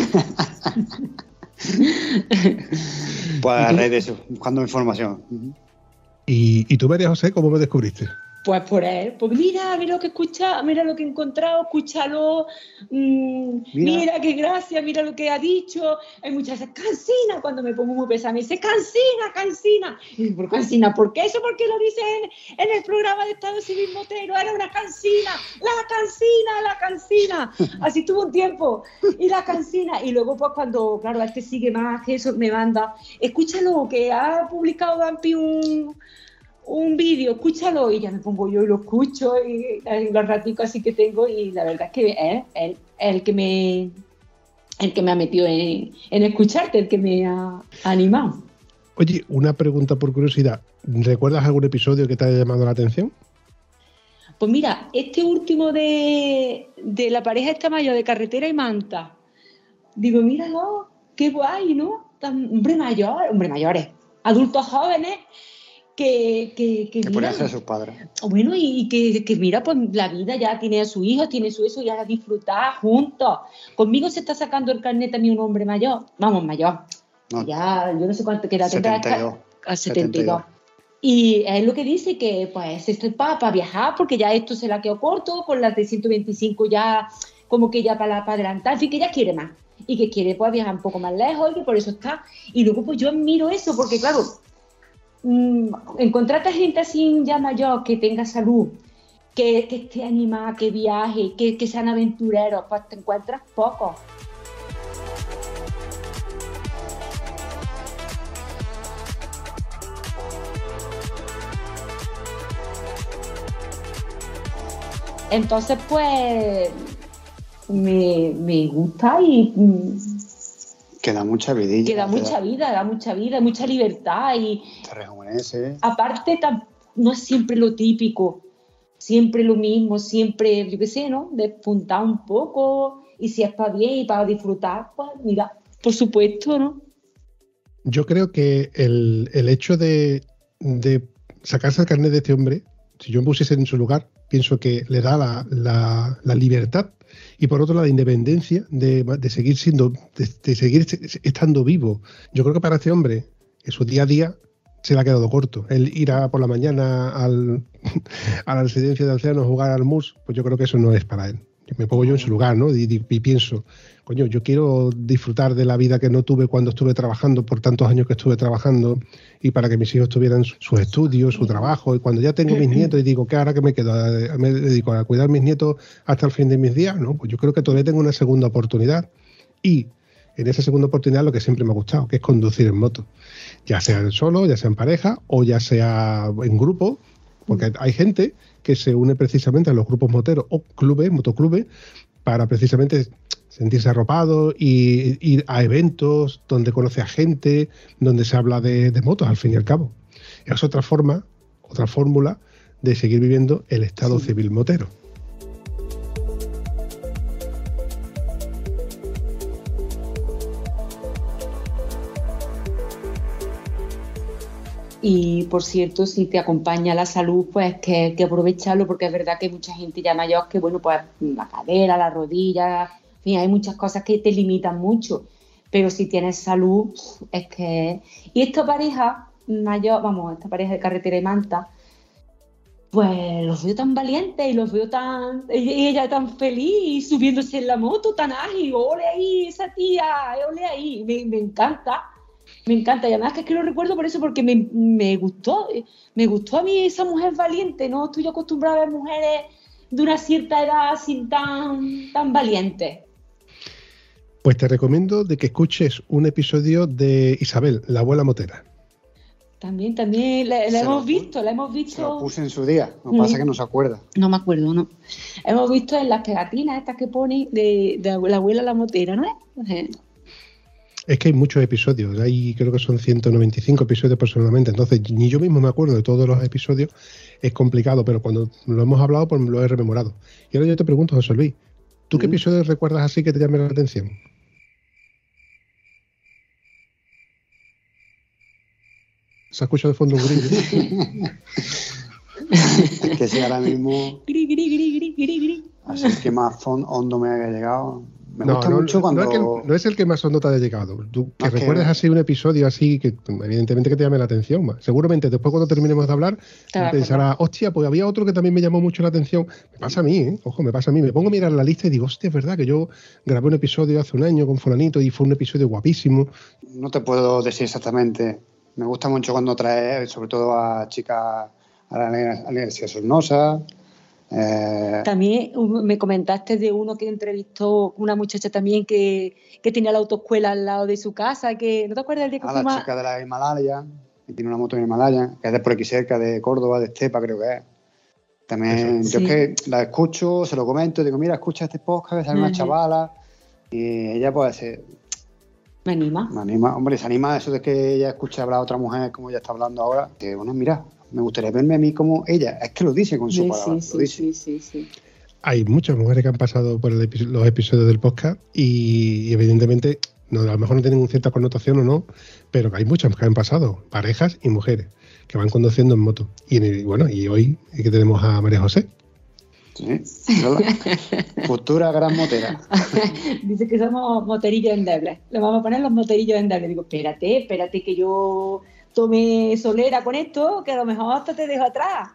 Speaker 2: Pues a raíz de eso, buscando información.
Speaker 1: Y, y tú, María José, ¿cómo me descubriste?
Speaker 4: Pues por él, pues mira, mira lo que he escuchado, mira lo que he encontrado, escúchalo, mm,
Speaker 2: Mira.
Speaker 4: mira. qué gracia, mira lo que ha dicho. Hay muchas veces, cansina, cuando me pongo muy pesada, me dice, cansina, cansina. Y ¿por cansina? ¿Por qué eso? Porque lo dice en, en el programa de Estado Civil Motero, era una cansina, la cansina, la cansina. Así tuvo un tiempo, y la cansina. Y luego, pues cuando, claro, este sigue más, que eso me manda, escúchalo, que ha publicado Dampi un un vídeo, escúchalo y ya me pongo yo y lo escucho y, y los raticos así que tengo y la verdad es que es él, el que me el que me ha metido en, en escucharte, el que me ha animado.
Speaker 1: Oye, una pregunta por curiosidad. ¿Recuerdas algún episodio que te haya llamado la atención?
Speaker 4: Pues mira, este último de, de la pareja esta mayor de carretera y manta, digo, míralo, qué guay, ¿no? Tan, hombre mayor, hombre mayores, adultos jóvenes que, que, que
Speaker 2: Que
Speaker 4: mira,
Speaker 2: ser sus padres.
Speaker 4: Bueno, y, que, que mira, pues la vida ya tiene a su hijo, tiene su eso y ahora disfrutar juntos. Conmigo se está sacando el carnet también un hombre mayor, vamos, mayor.
Speaker 2: No,
Speaker 4: Ya, yo no sé cuánto queda, tendrá
Speaker 2: 72.
Speaker 4: a 72. Y es lo que dice que, pues, esto es para, viajar, porque ya esto se la quedó corto, con las de 125 ya, como que ya para, para adelantar, en fin, que ya quiere más. Y que quiere, pues, viajar un poco más lejos y que por eso está. Y luego, pues, yo admiro eso, porque, claro, encontrarte a gente así ya mayor, que tenga salud, que, que esté animada, que viaje, que, que sean aventureros, pues te encuentras pocos. Entonces, pues, me, me gusta y mm,
Speaker 2: Que da mucha vidilla.
Speaker 4: que da mucha vida, da mucha vida, mucha libertad y
Speaker 2: Te rejuvenece.
Speaker 4: aparte tam- no es siempre lo típico, siempre lo mismo, siempre, yo qué sé, ¿no? Despuntar un poco y si es para bien y para disfrutar, pues mira, por supuesto, ¿no?
Speaker 1: Yo creo que el, el hecho de, de sacarse el carnet de este hombre, si yo me pusiese en su lugar, pienso que le da la, la- la libertad y por otro la independencia de, de seguir siendo, de, seguir estando vivo. Yo creo que para este hombre, en su día a día, se le ha quedado corto. El ir a, por la mañana al, a la residencia de ancianos a jugar al mus, pues yo creo que eso no es para él. Me pongo yo en su lugar, ¿no? Y pienso, coño, yo quiero disfrutar de la vida que no tuve cuando estuve trabajando, por tantos años que estuve trabajando, y para que mis hijos tuvieran su- sus estudios, su trabajo. Y cuando ya tengo mis nietos y digo, ¿qué ahora que me quedo? ¿Me dedico a cuidar a mis nietos hasta el fin de mis días? No, pues yo creo que todavía tengo una segunda oportunidad. Y en esa segunda oportunidad lo que siempre me ha gustado, que es conducir en moto. Ya sea solo, ya sea en pareja o ya sea en grupo, porque hay gente que se une precisamente a los grupos moteros o clubes, motoclubes, para precisamente sentirse arropado y ir a eventos donde conoce a gente, donde se habla de, de motos, al fin y al cabo. Es otra forma, otra fórmula de seguir viviendo el estado civil motero.
Speaker 4: Y por cierto, si te acompaña la salud, pues que, que aprovecharlo, porque es verdad que hay mucha gente ya mayor que, bueno, pues la cadera, la rodilla, fin, hay muchas cosas que te limitan mucho. Pero si tienes salud, es que. Y esta pareja mayor, vamos, esta pareja de carretera y manta, pues los veo tan valientes y los veo tan. Y ella tan feliz subiéndose en la moto, tan ágil, ole ahí, esa tía, ole ahí, me, me encanta. Me encanta, y además que es que lo recuerdo por eso, porque me, me gustó, me gustó a mí esa mujer valiente, no estoy acostumbrada a ver mujeres de una cierta edad así tan, tan valientes.
Speaker 1: Pues te recomiendo de que escuches un episodio de Isabel, la abuela motera.
Speaker 4: También, también, la, la
Speaker 2: Se lo
Speaker 4: hemos visto, la hemos
Speaker 2: Se lo
Speaker 4: visto,
Speaker 2: puse en su día. Lo que
Speaker 4: Mm.
Speaker 2: pasa es que no se acuerda.
Speaker 4: no me acuerdo, no. Hemos visto en las pegatinas estas que pone de, de la abuela la motera, ¿no es?
Speaker 1: Es que hay muchos episodios, hay creo que son 195 episodios aproximadamente, entonces ni yo mismo me acuerdo de todos los episodios, es complicado, pero cuando lo hemos hablado, pues lo he rememorado. Y ahora yo te pregunto, José Luis, ¿tú qué episodios recuerdas así que te llamen la atención? Se ha escuchado de fondo un grillo.
Speaker 2: Es que si ahora mismo.
Speaker 4: gri, gri, gri, gri, gri, gri.
Speaker 2: Así que más hondo me haya llegado. Me
Speaker 1: no,
Speaker 2: gusta
Speaker 1: no,
Speaker 2: mucho
Speaker 1: no
Speaker 2: cuando.
Speaker 1: es el- no es el que más hondo te haya llegado. Tú, que
Speaker 2: es
Speaker 1: recuerdes así un episodio así que evidentemente que te llame la atención. Seguramente después cuando terminemos de hablar
Speaker 4: a
Speaker 1: pensarás, hostia, pues había otro que también me llamó mucho la atención. Me pasa a mí, ¿eh? ojo, me pasa a mí. Me pongo a mirar la lista y digo, hostia, es verdad que yo grabé un episodio hace un año con fulanito y fue un episodio guapísimo.
Speaker 2: No te puedo decir exactamente. Me gusta mucho cuando traes, sobre todo a chicas a la Alegría Sornosa. eh,
Speaker 4: También me comentaste de uno que entrevistó una muchacha también que, que tenía la autoescuela al lado de su casa, que ¿no te acuerdas día que
Speaker 2: a la chica de la Himalaya, que tiene una moto en Himalaya, que es de por aquí cerca, de Córdoba, de Estepa, creo que es. También,
Speaker 4: Eso,
Speaker 2: yo
Speaker 4: sí.
Speaker 2: es que la escucho, se lo comento, digo, mira, escucha este podcast, que sale una chavala, y ella pues
Speaker 4: Me anima.
Speaker 2: me anima, hombre, se anima eso de que ella escuche hablar a otra mujer como ella está hablando ahora, que bueno, mira, me gustaría verme a mí como ella, es que lo dice con su
Speaker 4: Sí,
Speaker 2: palabra,
Speaker 4: sí,
Speaker 2: lo dice.
Speaker 4: sí, sí, sí, sí.
Speaker 1: Hay muchas mujeres que han pasado por el epi- los episodios del podcast y, y evidentemente no, a lo mejor no tienen una cierta connotación o no, pero que hay muchas que han pasado, parejas y mujeres, que van conduciendo en moto. Y, en el- bueno, y hoy que tenemos a María José.
Speaker 2: Sí, ¿verdad? Futura gran motera.
Speaker 4: Dice que somos moterillos endebles. Le vamos a poner los moterillos endebles. Digo, espérate, espérate que yo tome solera con esto, que a lo mejor hasta te dejo atrás.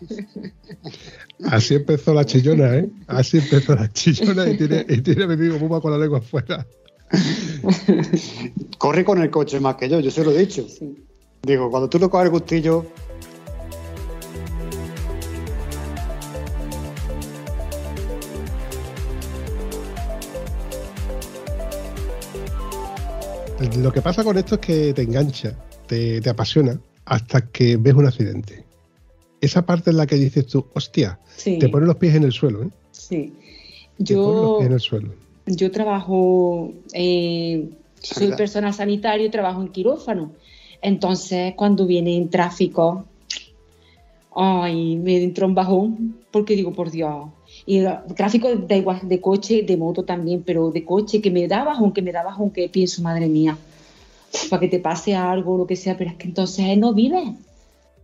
Speaker 1: Así empezó la chillona, ¿eh? Así empezó la chillona y tiene, y tiene a mi amigo Puma con la lengua afuera.
Speaker 2: Corre con el coche más que yo, yo se lo he dicho.
Speaker 4: Sí.
Speaker 2: Digo, cuando tú lo coges el gustillo,
Speaker 1: Lo que pasa con esto es que te engancha, te, te apasiona, hasta que ves un accidente. Esa parte en la que dices tú, hostia,
Speaker 4: Sí,
Speaker 1: te pones los pies en el suelo, ¿eh?
Speaker 4: sí.
Speaker 1: Te pones los
Speaker 4: Yo,
Speaker 1: pies en el suelo.
Speaker 4: yo trabajo, eh, soy
Speaker 2: Sanidad.
Speaker 4: personal sanitario y trabajo en quirófano. Entonces, cuando viene en tráfico, ay, me entra un bajón, porque digo, por Dios. Y el tráfico da igual, de coche, de moto también, pero de coche que me da bajón, que me da bajón, que pienso, madre mía, para que te pase algo, lo que sea, pero es que entonces no vives.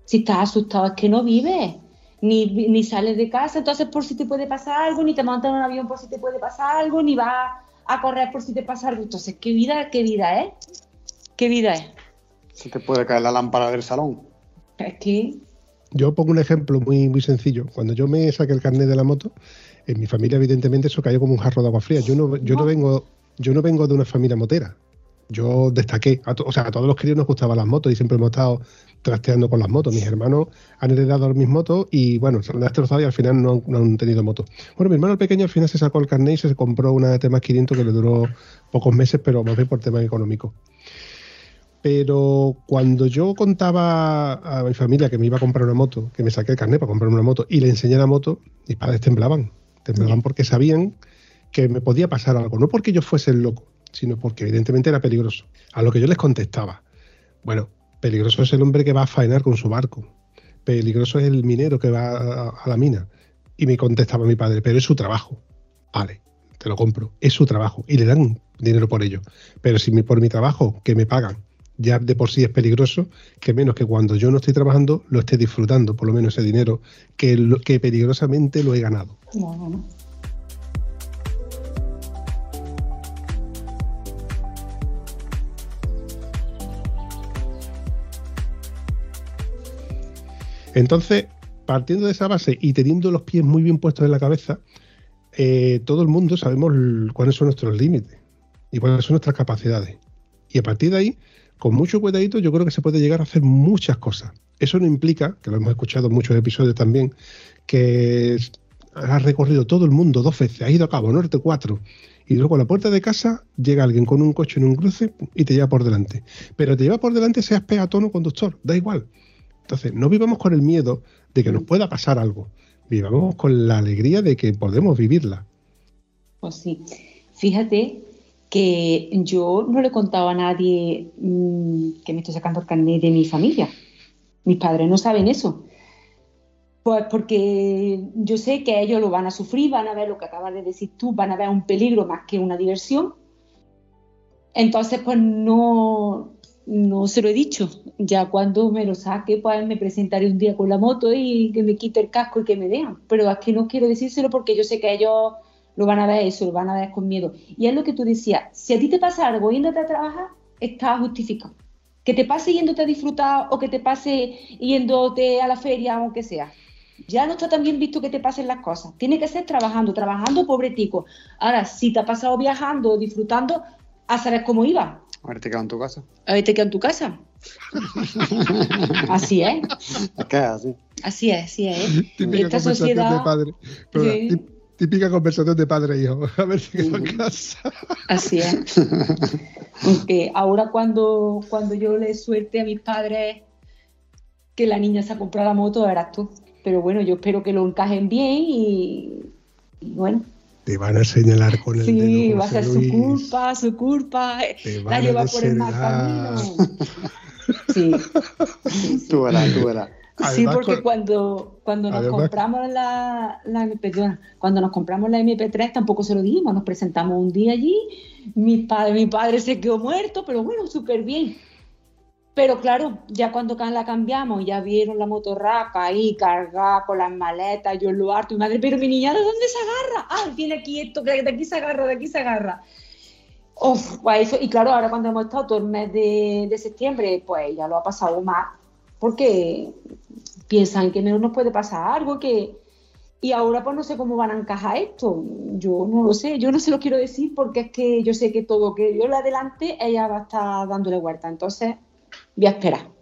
Speaker 4: Si estás asustado es que no vives. Ni, ni sales de casa, entonces por si te puede pasar algo, ni te montas en un avión por si te puede pasar algo, ni vas a correr por si te pasa algo. Entonces, ¿qué vida, qué vida es? ¿Qué vida es?
Speaker 2: se te puede caer la lámpara del salón.
Speaker 4: Es que,
Speaker 1: Yo pongo un ejemplo muy, muy sencillo. Cuando yo me saqué el carnet de la moto, en mi familia, evidentemente, eso cayó como un jarro de agua fría. Yo no, yo no vengo, yo no vengo de una familia motera. Yo destaqué, a to- o sea, a todos los críos nos gustaban las motos y siempre hemos estado trasteando con las motos. Mis hermanos han heredado mis motos y bueno, se han destrozado y al final no han, no han tenido motos. Bueno, mi hermano el pequeño al final se sacó el carnet y se compró una T-Max 500 que le duró pocos meses, pero más bien por temas económicos. Pero cuando yo contaba a mi familia que me iba a comprar una moto, que me saqué el carnet para comprarme una moto y le enseñé la moto, mis padres temblaban. Temblaban porque sabían que me podía pasar algo. No porque yo fuese el loco, sino porque evidentemente era peligroso. A lo que yo les contestaba, bueno, peligroso es el hombre que va a faenar con su barco. Peligroso es el minero que va a, la mina. Y me contestaba mi padre, pero es su trabajo. Vale, te lo compro, es su trabajo. Y le dan dinero por ello. Pero si por mi trabajo, que me pagan, ya de por sí es peligroso, que menos que cuando yo no estoy trabajando lo esté disfrutando, por lo menos ese dinero, que, lo- que peligrosamente lo he ganado.
Speaker 4: no, no, no.
Speaker 1: Entonces, partiendo de esa base y teniendo los pies muy bien puestos en la cabeza, eh, todo el mundo sabemos cuáles son nuestros límites y cuáles son nuestras capacidades. Y a partir de ahí, con mucho cuidadito, yo creo que se puede llegar a hacer muchas cosas. Eso no implica, que lo hemos escuchado en muchos episodios también, que has recorrido todo el mundo dos veces, has ido a Cabo Norte cuatro, y luego a la puerta de casa llega alguien con un coche en un cruce y te lleva por delante. Pero te lleva por delante seas peatón o conductor, da igual. Entonces, no vivamos con el miedo de que nos pueda pasar algo. Vivamos con la alegría de que podemos vivirla.
Speaker 4: Pues sí. Fíjate que yo no le he contado a nadie mm, que me estoy sacando el carnet de mi familia. Mis padres no saben eso. Pues porque yo sé que ellos lo van a sufrir, van a ver lo que acabas de decir tú, van a ver un peligro más que una diversión. Entonces, pues no, no se lo he dicho. Ya cuando me lo saque, pues me presentaré un día con la moto y que me quite el casco y que me vean. Pero es que no quiero decírselo porque yo sé que ellos lo van a ver eso, lo van a ver con miedo. Y es lo que tú decías, si a ti te pasa algo yéndote a trabajar, está justificado. Que te pase yéndote a disfrutar o que te pase yéndote a la feria, aunque sea. Ya no está tan bien visto que te pasen las cosas. Tiene que ser trabajando, trabajando, pobre tico. Ahora, si te ha pasado viajando, disfrutando, a saber cómo iba.
Speaker 2: A ver, te quedas en tu casa.
Speaker 4: A ver, te quedas en tu casa. así es,
Speaker 2: Es que es así.
Speaker 4: así es, así es.
Speaker 1: Típica
Speaker 4: Esta sociedad-
Speaker 1: de padre.
Speaker 4: Sí.
Speaker 1: Tí- Típica conversación de padre e hijo. A ver si quedo en casa.
Speaker 4: Así es. Aunque ahora cuando, cuando yo le suelte a mis padres que la niña se ha comprado la moto, verás tú. Pero bueno, yo espero que lo encajen bien y, y bueno,
Speaker 1: Te van a señalar con el
Speaker 4: sí,
Speaker 1: dedo.
Speaker 4: va a ser su culpa, su culpa.
Speaker 1: Te
Speaker 4: La
Speaker 1: van a
Speaker 4: lleva por el mal camino. Sí, sí, sí.
Speaker 2: Tú verás, tú verás.
Speaker 4: Sí, porque cuando, cuando nos
Speaker 1: Además-
Speaker 4: compramos la, la perdona, cuando nos compramos la MP3 tampoco se lo dijimos, nos presentamos un día allí, mi padre, mi padre se quedó muerto, pero bueno, súper bien. Pero claro, ya cuando la cambiamos, ya vieron la motorraca ahí cargada con las maletas, yo lo harto, mi madre, pero mi niña, ¿de dónde se agarra? Ah, viene aquí esto, de aquí se agarra, de aquí se agarra. Uf, pues eso, y claro, ahora cuando hemos estado todo el mes de, de septiembre, pues ya lo ha pasado más, porque piensan que no nos puede pasar algo, que... Y ahora pues no sé cómo van a encajar esto, yo no lo sé, yo no se lo quiero decir porque es que yo sé que todo que yo le adelante, ella va a estar dándole vuelta, entonces voy a esperar.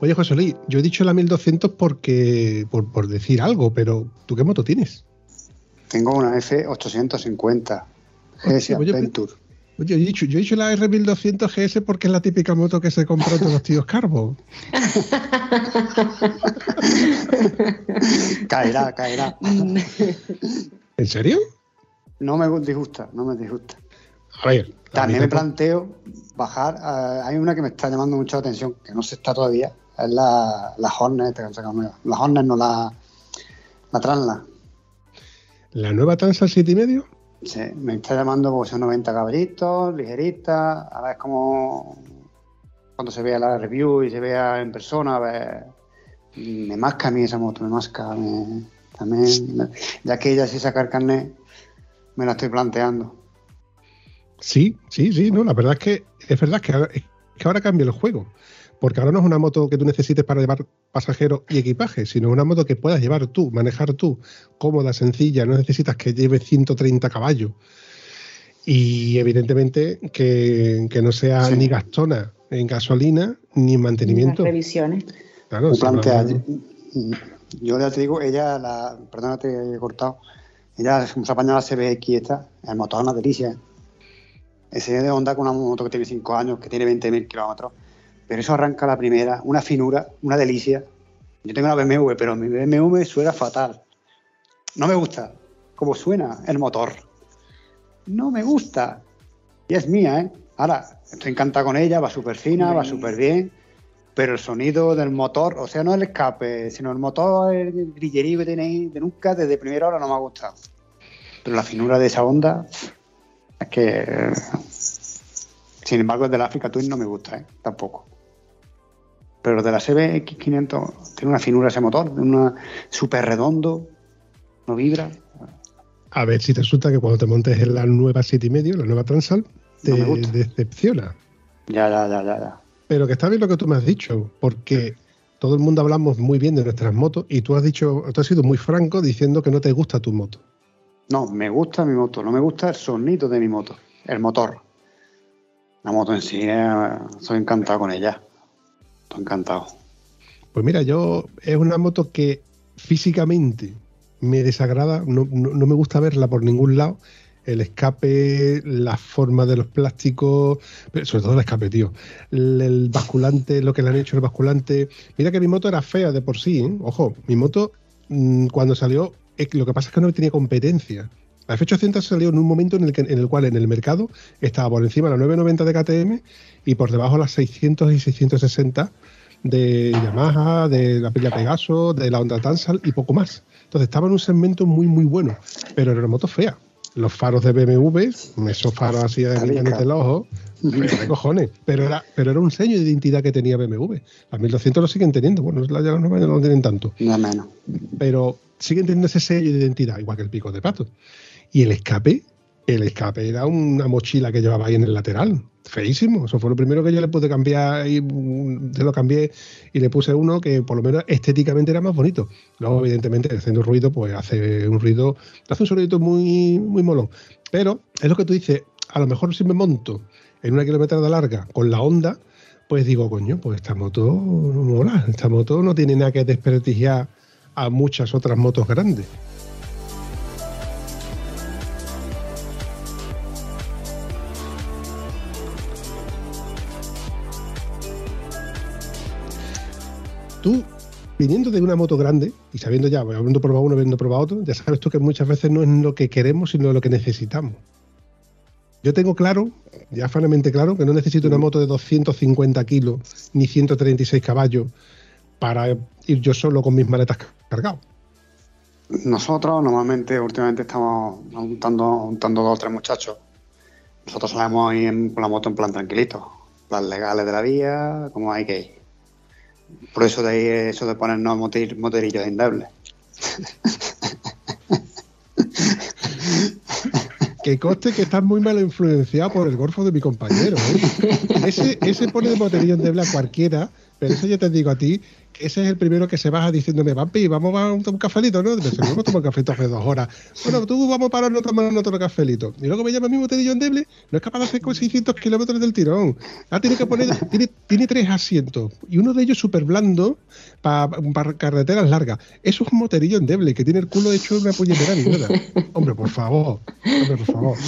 Speaker 1: Oye, José Luis, yo he dicho la 1200 porque, por, por decir algo, pero ¿tú qué moto tienes?
Speaker 2: Tengo una F850 GS
Speaker 1: oye,
Speaker 2: Adventure.
Speaker 1: Oye, yo he dicho, yo he dicho la R1200 GS porque es la típica moto que se compró todos los tíos Carbo.
Speaker 2: Caerá, caerá.
Speaker 1: ¿En serio?
Speaker 2: No me disgusta, no me disgusta.
Speaker 1: A ver. la
Speaker 2: También me planteo bajar. a- hay una que me está llamando mucho la atención, que no se está todavía. Es la, la Hornet. La Hornet, no la, la Transla.
Speaker 1: ¿La nueva Transa 7 y medio?
Speaker 2: Sí, me está llamando porque son 90 caballitos, ligerita. A ver cómo. Cuando se vea la review y se vea en persona, a ver. Me masca a mí esa moto, me masca. me- también. ya que ella sí sacar carnet, me la estoy planteando.
Speaker 1: Sí, sí, sí, no, la verdad es que es verdad que que ahora cambia el juego. Porque ahora no es una moto que tú necesites para llevar pasajeros y equipaje, sino una moto que puedas llevar tú, manejar tú, cómoda, sencilla, no necesitas que lleve 130 caballos. Y evidentemente que, que no sea
Speaker 2: Sí.
Speaker 1: ni gastona en gasolina ni en mantenimiento.
Speaker 4: Las revisiones.
Speaker 1: Claro,
Speaker 2: plantea-
Speaker 1: no-
Speaker 2: Yo ya te digo, ella, la, perdona te he cortado, ella se ha apañado la CBX esta, el motor es una delicia. Ese de Honda con una moto que tiene 5 años, que tiene 20.000 kilómetros, pero eso arranca la primera, una finura, una delicia. Yo tengo una BMW, pero mi BMW suena fatal. No me gusta cómo suena el motor. No me gusta. Y es mía, ¿eh? Ahora, estoy encantado con ella, va súper fina, va súper bien, pero el sonido del motor, o sea, no el escape, sino el motor, el grillerío que tiene ahí, de nunca, desde primera hora no me ha gustado. Pero la finura de esa onda, es que. Sin embargo, el de la Africa Twin no me gusta, ¿eh? Tampoco. Pero el de la CBX500 tiene una finura ese motor, una súper redondo, no vibra.
Speaker 1: A ver si te resulta que cuando te montes en la nueva 7 y medio, la nueva Transal, te
Speaker 2: No
Speaker 1: decepciona.
Speaker 2: Ya, ya, ya, ya, ya.
Speaker 1: Pero que está bien lo que tú me has dicho, porque todo el mundo hablamos muy bien de nuestras motos y tú has dicho, tú has sido muy franco diciendo que no te gusta tu moto.
Speaker 2: No, me gusta mi moto, no me gusta el sonido de mi moto, el motor. La moto en sí, eh, estoy encantado con ella. Estoy encantado.
Speaker 1: Pues mira, yo es una moto que físicamente me desagrada, no, no- me gusta verla por ningún lado. El escape, la forma de los plásticos, pero sobre todo el escape, tío. El, basculante, lo que le han hecho el basculante. Mira que mi moto era fea de por sí, ¿eh? Ojo, mi moto mm, cuando salió, lo que pasa es que no tenía competencia. La F800 salió en un momento en el, que, en el cual en el mercado estaba por encima la 990 de KTM y por debajo las 600 y 660 de Yamaha, de la pila Pegaso, de la Honda Tansal y poco más. Entonces estaba en un segmento muy, muy bueno, pero era una moto fea. Los faros de BMW, esos faros así de del ojo, ¿qué cojones? Pero era, pero era un sello de identidad que tenía BMW. Las 1200 lo siguen teniendo, bueno, ya las nuevas ya no lo tienen tanto
Speaker 2: Nada menos.
Speaker 1: pero siguen teniendo ese sello de identidad, igual que el pico de pato. Y el escape, el escape era una mochila que llevaba ahí en el lateral, feísimo. Eso fue lo primero que yo le pude cambiar y mm, se lo cambié y le puse uno que por lo menos estéticamente era más bonito. Luego, evidentemente, haciendo ruido, pues hace un ruido, hace un sonido muy, muy molón. Pero es lo que tú dices, a lo mejor si me monto en una kilometrada larga con la onda, pues digo, coño, pues esta moto mola, esta moto no tiene nada que desprestigiar a muchas otras motos grandes. Tú, viniendo de una moto grande y sabiendo ya, habiendo probado uno, habiendo probado otro, ya sabes tú que muchas veces no es lo que queremos, sino lo que necesitamos. Yo tengo claro, ya fanamente claro, que no necesito una moto de 250 kilos ni 136 caballos para ir yo solo con mis maletas cargadas.
Speaker 2: Nosotros normalmente, últimamente estamos juntando, juntando dos o tres muchachos. Nosotros salimos ahí en- con la moto en plan tranquilito, plan legales de la vía, como hay que ir. Por eso de ahí eso de ponernos motir, moterillos endebles.
Speaker 1: Que coste que estás muy mal influenciado por el golfo de mi compañero. ¿eh? Ese, ese pone de moterillo endeble a cualquiera, pero eso ya te digo a ti, ese es el primero que se baja diciéndome, Vampi, vamos a un, un cafelito, ¿no? Pero si no hemos tomado café hace dos horas. Bueno, tú vamos a pararnos a tomar otro cafelito. Y luego me llama mi moterillo endeble, no es capaz de hacer con 600 kilómetros del tirón. Ah, tiene que poner, tiene, tiene tres asientos y uno de ellos súper blando para carreteras largas. Es un moterillo endeble que tiene el culo hecho una puñetera mierda. Hombre, por favor, hombre, por favor.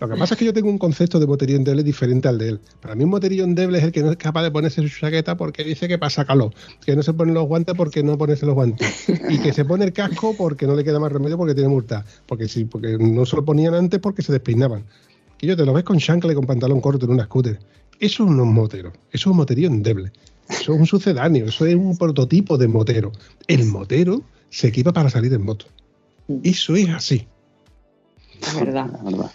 Speaker 1: Lo que pasa es que yo tengo un concepto de moterillo endeble diferente al de él. Para mí un moterillo endeble es el que no es capaz de ponerse su chaqueta porque dice que pasa calor, que no se pone los guantes porque no ponerse los guantes y que se pone el casco porque no le queda más remedio porque tiene multa, porque sí, porque no se lo ponían antes porque se despeinaban. Y yo te lo ves con chancla y con pantalón corto en una scooter. Eso no es un motero, eso es un moterillo endeble. Eso es un sucedáneo, eso es un prototipo de motero. El motero se equipa para salir en moto. Eso es así.
Speaker 4: Verdad.
Speaker 2: La verdad.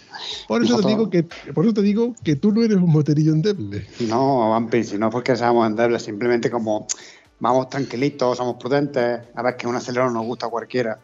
Speaker 1: Por eso, te digo que, por eso te digo que tú no eres un moterillo endeble.
Speaker 2: No, Vampi, si no es porque seamos endebles, simplemente como vamos tranquilitos, somos prudentes, a ver que un acelerón nos gusta a cualquiera,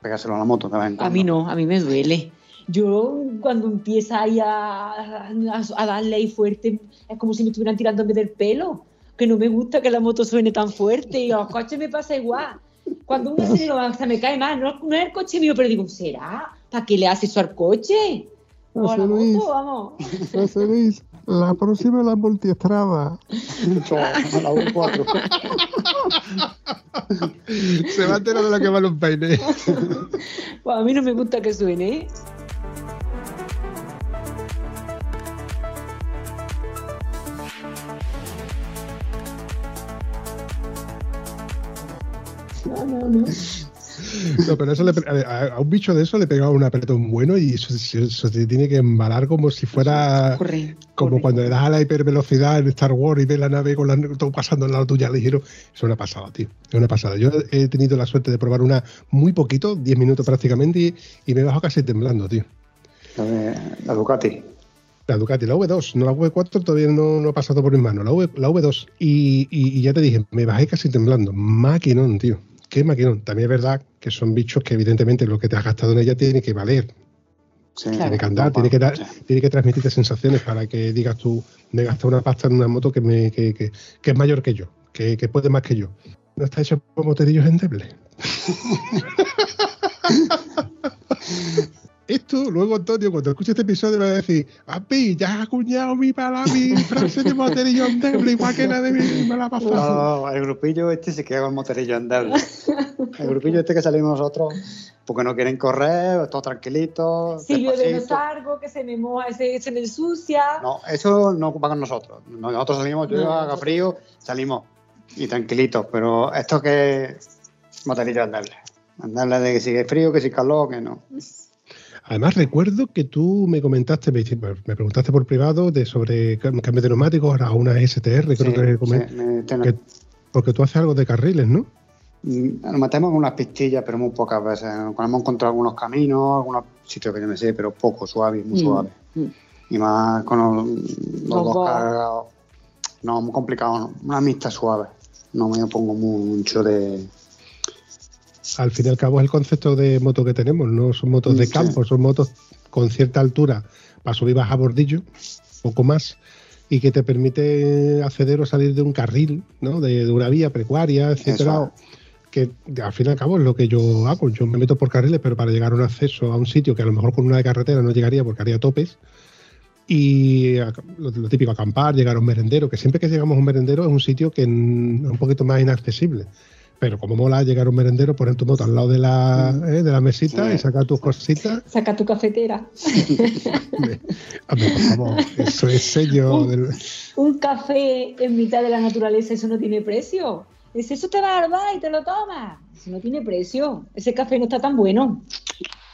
Speaker 2: pegárselo a la moto de vez en
Speaker 4: A
Speaker 2: cuando.
Speaker 4: mí no, a mí me duele. Yo cuando empieza ahí a, a- a darle ahí fuerte, es como si me estuvieran tirándome del pelo. Que no me gusta que la moto suene tan fuerte y a los coches me pasa igual. Cuando un acelero hasta me cae mal, no, no es el coche mío, pero digo, ¿será? ¿Para qué le hace eso al coche? O a la
Speaker 1: José
Speaker 4: moto, vamos.
Speaker 1: José Luis, la próxima la multiestrada.
Speaker 2: la U4.
Speaker 1: Se va a enterar de lo que van los peines.
Speaker 4: Pues a mí no me gusta que suene. ¿eh? No, no, no.
Speaker 1: No, pero eso le, a, a un bicho de eso le pegaba un apretón bueno y eso, eso se tiene que embalar como si fuera
Speaker 4: Corre,
Speaker 1: como
Speaker 4: corre.
Speaker 1: cuando le das a la hipervelocidad en Star Wars y ves la nave con la, todo pasando al lado tuya ligero. Es una pasada, tío. Es una pasada. Yo he tenido la suerte de probar una muy poquito, 10 minutos prácticamente, y, y me he bajado casi temblando, tío.
Speaker 2: La, de- la Ducati.
Speaker 1: La Ducati, la V2, no la V4 todavía no, no ha pasado por mis manos, la, v, la V2. Y, y- y ya te dije, me bajé casi temblando. Maquinón, tío. Qué maquinón. También es verdad que son bichos que evidentemente lo que te has gastado en ella tiene que valer.
Speaker 2: Sí,
Speaker 4: Claro.
Speaker 1: Tiene que andar, tiene que, dar,
Speaker 2: Sí.
Speaker 1: tiene que transmitirte sensaciones para que digas tú, me he gastado una pasta en una moto que, me, que, que- que es mayor que yo, que, que puede más que yo. No está hecho por moterillos endebles. Esto, luego Antonio, cuando escuche este episodio, va a decir, Api, ya has acuñado mi, para mi frase de moterillo endeble, igual que la de mi, me la ha pasado.
Speaker 2: No, el grupillo este se queda con el moterillo endeble. El grupillo este que salimos nosotros porque no quieren correr, todos tranquilitos.
Speaker 4: Si llueve no salgo, que se me moja, se, se me ensucia.
Speaker 2: No, eso no va con nosotros. Nosotros salimos, yo
Speaker 4: No.
Speaker 2: haga frío, salimos y tranquilitos, pero esto que moterillo endeble. Endeble de que si es frío, que si calor, que no.
Speaker 1: Además, recuerdo que tú me comentaste, me, me preguntaste por privado de sobre cam- cambio de neumáticos a una STR, creo
Speaker 2: Sí,
Speaker 1: que,
Speaker 2: sí, me-
Speaker 1: que, Porque tú haces algo de carriles, ¿no?
Speaker 2: Nos metemos en unas pistillas, pero muy pocas veces. Cuando hemos encontrado algunos caminos, algunos sitios que yo me sé, pero poco, suave, muy
Speaker 4: Mm,
Speaker 2: suave.
Speaker 4: mm.
Speaker 2: Y más con los, los dos
Speaker 4: dos.
Speaker 2: cargados. No, muy complicado, no. Una amistad suave. No me pongo mucho de.
Speaker 1: Al fin y al cabo es el concepto de moto que tenemos, no son motos de campo, son motos con cierta altura para subir baja bordillo, poco más, y que te permite acceder o salir de un carril, ¿no? de, de una vía precuaria, etcétera.
Speaker 2: Eso.
Speaker 1: Que al fin y al cabo es lo que yo hago. Yo me meto por carriles, pero para llegar a un acceso a un sitio que a lo mejor con una de carretera no llegaría porque haría topes. Y lo, lo típico, acampar, llegar a un merendero, que siempre que llegamos a un merendero es un sitio que es un poquito más inaccesible. Pero como mola llegar a un merendero, poner tu moto al lado de la, eh, de la mesita
Speaker 2: Sí.
Speaker 1: y sacar tus cositas.
Speaker 4: Saca tu cafetera.
Speaker 1: Hombre, hombre, por favor, eso es sello del...
Speaker 4: Un café en mitad de la naturaleza, eso no tiene precio. Es eso te va a dar y te lo tomas. Eso no tiene precio. Ese café no está tan bueno.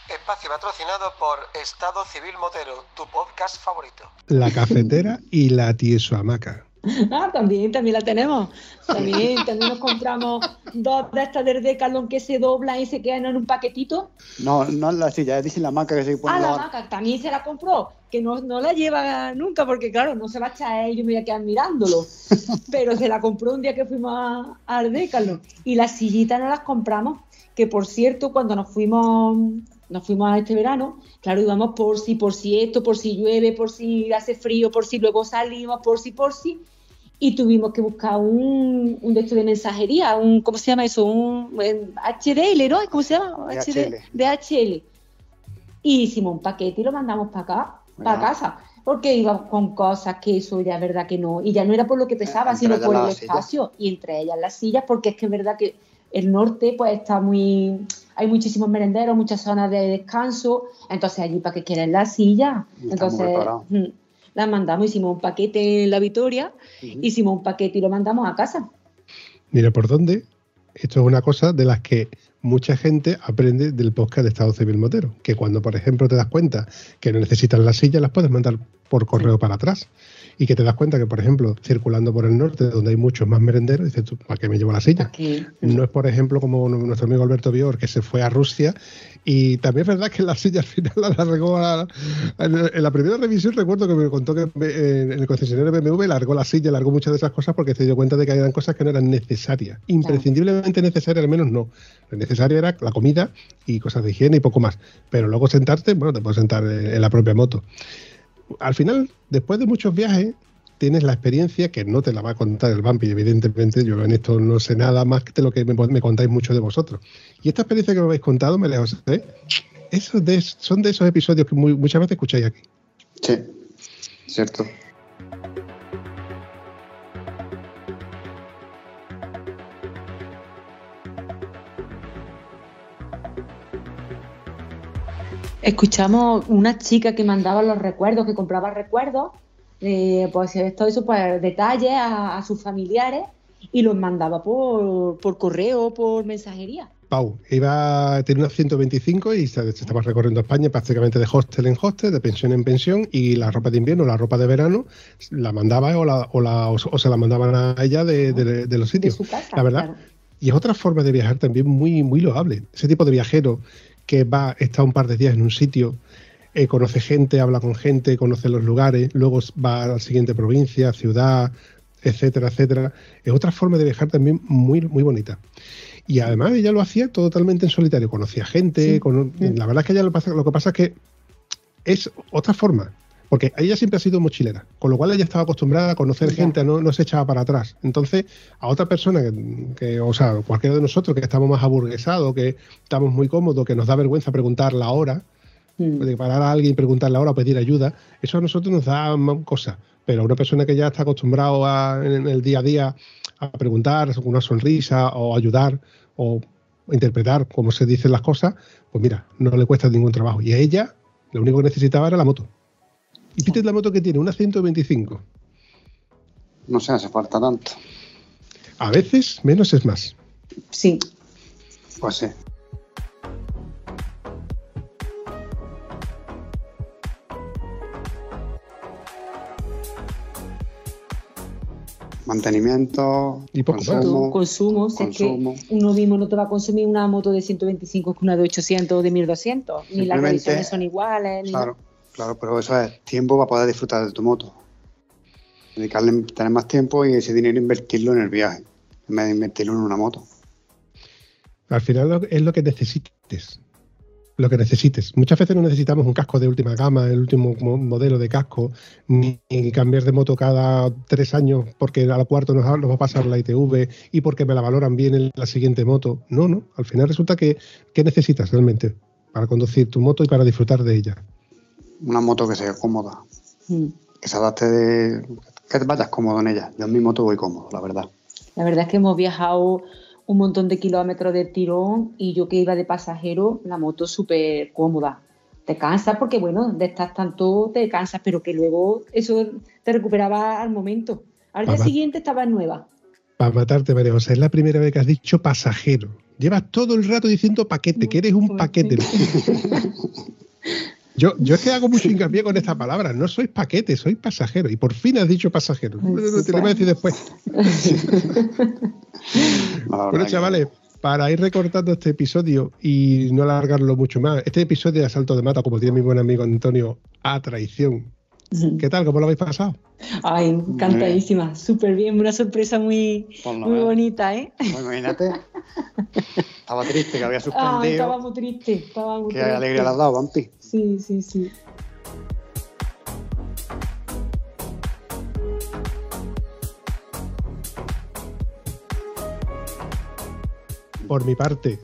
Speaker 6: Espacio patrocinado por Estado Civil Motero, tu podcast favorito.
Speaker 1: la cafetera y la tieso hamaca.
Speaker 4: Ah, también, también la tenemos. También, también nos compramos dos de estas del Decathlon que se doblan y se quedan en un paquetito.
Speaker 2: No, no la silla, es decir, la maca que se pone
Speaker 4: Ah, la
Speaker 2: la-
Speaker 4: también se la compró, que no, no la lleva nunca, porque claro, no se va a echar a él, yo me voy a quedar mirándolo. Pero se la compró un día que fuimos a- al Decathlon. Y las sillitas no las compramos, que por cierto, cuando nos fuimos, nos fuimos a este verano, claro, íbamos por si, por si esto, por si llueve, por si hace frío, por si luego salimos, por si, por si. Y tuvimos que buscar un, un de de mensajería, un, ¿cómo se llama eso? Un en HDL, ¿no? ¿Cómo se llama?
Speaker 2: DHL.
Speaker 4: DHL y hicimos un paquete y lo mandamos para acá, para casa, porque iba con cosas que eso ya es verdad que no, y ya no era por lo que pesaba, sino por el
Speaker 2: sillas.
Speaker 4: espacio, y entre ellas las sillas, porque es que es verdad que el norte pues está muy, hay muchísimos merenderos, muchas zonas de descanso, entonces allí para que quieren las sillas, entonces las mandamos, hicimos un paquete en la Vitoria, hicimos un paquete y lo mandamos a casa.
Speaker 1: Mira por dónde. Esto es una cosa de las que mucha gente aprende del podcast de Estado Civil Motero. Que cuando, por ejemplo, te das cuenta que no necesitas las sillas, las puedes mandar por correo para atrás. Y que te das cuenta que, por ejemplo, circulando por el norte, donde hay muchos más merenderos, dices tú, ¿para qué me llevo la silla?
Speaker 4: Aquí.
Speaker 1: No es, por ejemplo, como nuestro amigo Alberto Bior, que se fue a Rusia. Y también es verdad que la silla al final la largó. a- en, en la primera revisión recuerdo que me contó que eh, en el concesionario BMW largó la silla, largó muchas de esas cosas porque se dio cuenta de que eran cosas que no eran necesarias. Imprescindiblemente necesarias, al menos no. Lo necesario era la comida y cosas de higiene y poco más. Pero luego sentarte, bueno, te puedes sentar en en la propia moto. Al final, después de muchos viajes, tienes la experiencia que no te la va a contar el vampi, evidentemente yo en esto no sé nada más que de lo que me, contáis mucho de vosotros. Y esta experiencia que me habéis contado, me la os sé, esos de- son de esos episodios que muchas veces escucháis aquí.
Speaker 2: Sí, cierto.
Speaker 4: Escuchamos una chica que mandaba los recuerdos, que compraba recuerdos, eh, pues todo eso, pues detalles a, a sus familiares y los mandaba por, por correo, por mensajería.
Speaker 1: Pau, iba, tenía unos 125 y se, se estaba recorriendo España prácticamente de hostel en hostel, de pensión en pensión, y la ropa de invierno, la ropa de verano, la mandaba o, la, o, la- o se la mandaban a ella de, de- de los
Speaker 4: De
Speaker 1: sitios.
Speaker 4: su casa.
Speaker 1: La verdad,
Speaker 4: claro.
Speaker 1: Y es otra forma de viajar también muy, muy loable. Ese tipo de viajero que va, está un par de días en un sitio, eh, conoce gente, habla con gente, conoce los lugares, luego va a la siguiente provincia, ciudad, etcétera, etcétera. Es otra forma de viajar también muy, muy bonita. Y además ella lo hacía totalmente en solitario, conocía gente,
Speaker 4: Sí.
Speaker 1: la verdad es que ella lo, pasa- lo que pasa es que es otra forma, porque ella siempre ha sido mochilera, con lo cual ella estaba acostumbrada a conocer
Speaker 4: Ya.
Speaker 1: gente, no, no se echaba para atrás. Entonces, a otra persona que, que, o sea, cualquiera de nosotros que estamos más aburguesados, que estamos muy cómodos, que nos da vergüenza preguntar la hora,
Speaker 4: Mm.
Speaker 1: de parar a alguien y preguntar la hora o pedir ayuda, eso a nosotros nos da cosas. Pero a una persona que ya está acostumbrado a, en el día a día a preguntar, una sonrisa o ayudar o interpretar cómo se dicen las cosas, pues mira, no le cuesta ningún trabajo. Y a ella lo único que necesitaba era la moto. Y fíjate la moto que tiene, una 125.
Speaker 2: No sé, hace falta tanto.
Speaker 1: A veces menos es más.
Speaker 4: Sí.
Speaker 2: Pues sí. Mantenimiento,
Speaker 1: Y poco
Speaker 2: consumo.
Speaker 4: consumo, si es que uno mismo no te va a consumir una moto de 125 que una de 800 o de 1200, ni las revisiones son iguales, ni
Speaker 2: Claro, claro, pero eso es tiempo para poder disfrutar de tu moto. Dedicarle, tener más tiempo y ese dinero invertirlo en el viaje, en vez de invertirlo en una moto.
Speaker 1: Al final es lo que necesites. Lo que necesites. Muchas veces no necesitamos un casco de última gama, el último mo- modelo de casco, ni, cambiar de moto cada tres años porque a la cuarto nos va a pasar la ITV y porque me la valoran bien en la siguiente moto. No, no. Al final resulta que ¿qué necesitas realmente para conducir tu moto y para disfrutar de ella?
Speaker 2: Una moto que sea cómoda,
Speaker 4: Mm.
Speaker 2: que se adapte de. que vayas cómodo en ella. Yo en mi moto voy cómodo, la verdad.
Speaker 4: La verdad es que hemos viajado un montón de kilómetros de tirón y yo que iba de pasajero, la moto súper cómoda. Te cansas porque, bueno, de estar tanto te cansas, pero que luego eso te recuperaba al momento. Al día siguiente estaba nueva.
Speaker 1: Para matarte, María José, es la primera vez que has dicho pasajero. Llevas todo el rato diciendo paquete, que eres un paquete. Yo, yo es que hago mucho hincapié con esta palabra. No sois paquete, sois pasajero. Y por fin has dicho pasajero.
Speaker 4: Ay, sí,
Speaker 1: te lo voy a decir después.
Speaker 2: No,
Speaker 1: Bueno, chavales, para ir recortando este episodio y no alargarlo mucho más, este episodio de Asalto de Mata, como tiene mi buen amigo Antonio, a traición. ¿Qué tal? ¿Cómo lo habéis pasado?
Speaker 4: Ay, encantadísima, súper bien, una sorpresa muy,
Speaker 2: lo
Speaker 4: muy
Speaker 2: menos.
Speaker 4: bonita, ¿eh?
Speaker 2: Pues imagínate. Estaba triste que había
Speaker 4: Ay,
Speaker 2: suspendido.
Speaker 4: estaba muy triste, estaba muy
Speaker 2: Qué
Speaker 4: triste.
Speaker 2: alegría le has dado, Vampi.
Speaker 4: Sí, sí, sí.
Speaker 1: Por mi parte,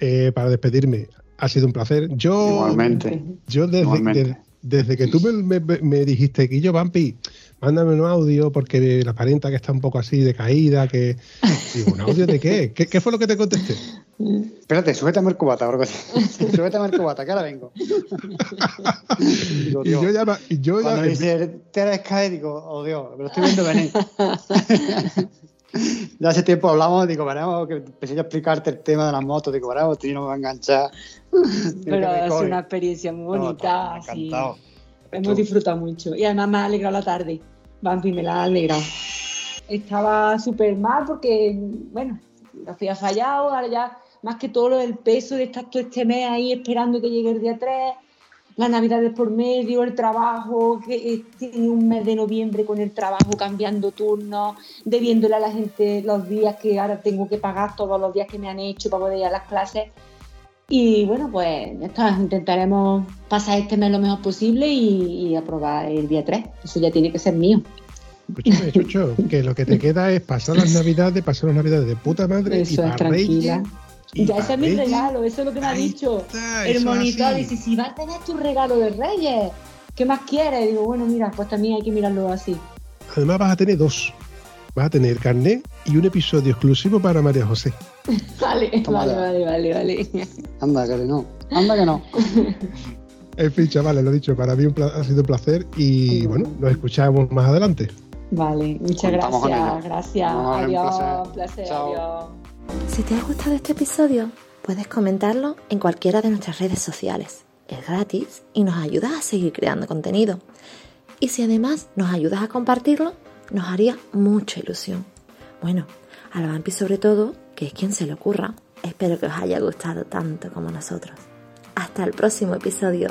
Speaker 1: eh, para despedirme, ha sido un placer. Yo,
Speaker 2: Igualmente.
Speaker 1: yo desde,
Speaker 2: Igualmente.
Speaker 1: de- desde que tú me, me- me dijiste que yo, Vampi, mándame un audio porque la aparenta que está un poco así de caída, que... Digo, ¿un audio de qué? ¿Qué, qué fue lo que te contesté?
Speaker 2: Espérate, súbetame el cubata, bro. súbetame el cubata, que ahora vengo. Digo,
Speaker 1: Y yo ya... y yo ya-
Speaker 2: Cuando dice, te eres caer, digo, oh Dios, me lo estoy viendo venir. ya hace tiempo hablamos, digo, veremos, que empecé yo a explicarte el tema de las motos, digo, veremos, tú no me va a enganchar.
Speaker 4: Pero es una experiencia muy
Speaker 2: No,
Speaker 4: bonita. sí.
Speaker 2: encantado.
Speaker 4: Hemos disfrutado mucho. Y además me ha alegrado la tarde. Vampi, me la ha alegrado. Estaba súper mal porque, bueno, lo hacía fallado. Ahora ya, más que todo, el peso de estar todo este mes ahí esperando que llegue el día 3, las navidades por medio, el trabajo, que he tenido un mes de noviembre con el trabajo cambiando turnos, debiéndole a la gente los días que ahora tengo que pagar, todos los días que me han hecho para poder ir a las clases. Y bueno, pues está, intentaremos pasar este mes lo mejor posible y, y aprobar el día 3. Eso ya tiene que ser mío.
Speaker 1: Escúchame, Chucho, que lo que te queda es pasar las navidades, pasar las navidades de puta madre y
Speaker 4: Eso es
Speaker 1: para
Speaker 4: tranquila.
Speaker 1: Reyes, y
Speaker 4: Ya ese es mi regalo, eso es lo que me ha dicho.
Speaker 1: está,
Speaker 4: El
Speaker 1: es
Speaker 4: monitor dice, si vas a tener tu regalo de Reyes, ¿qué más quieres? digo, bueno, mira, pues también hay que mirarlo así.
Speaker 1: Además vas a tener dos. Vas a tener carnet y un episodio exclusivo para María José.
Speaker 4: Vale,
Speaker 2: Toma
Speaker 4: vale, vale, vale, vale.
Speaker 2: Anda, que no. Anda, que no.
Speaker 1: En fin, chavales, lo dicho, para mí un ha sido un placer y bueno, nos escuchamos más adelante.
Speaker 4: Vale, muchas
Speaker 2: Contamos
Speaker 4: gracias, gracias. Adiós,
Speaker 2: placer.
Speaker 4: un placer,
Speaker 2: Chao.
Speaker 4: adiós.
Speaker 3: Si te ha gustado este episodio, puedes comentarlo en cualquiera de nuestras redes sociales. Es gratis y nos ayudas a seguir creando contenido. Y si además nos ayudas a compartirlo, nos haría mucha ilusión. Bueno, a la Vampi sobre todo, que es quien se le ocurra. Espero que os haya gustado tanto como nosotros. Hasta el próximo episodio.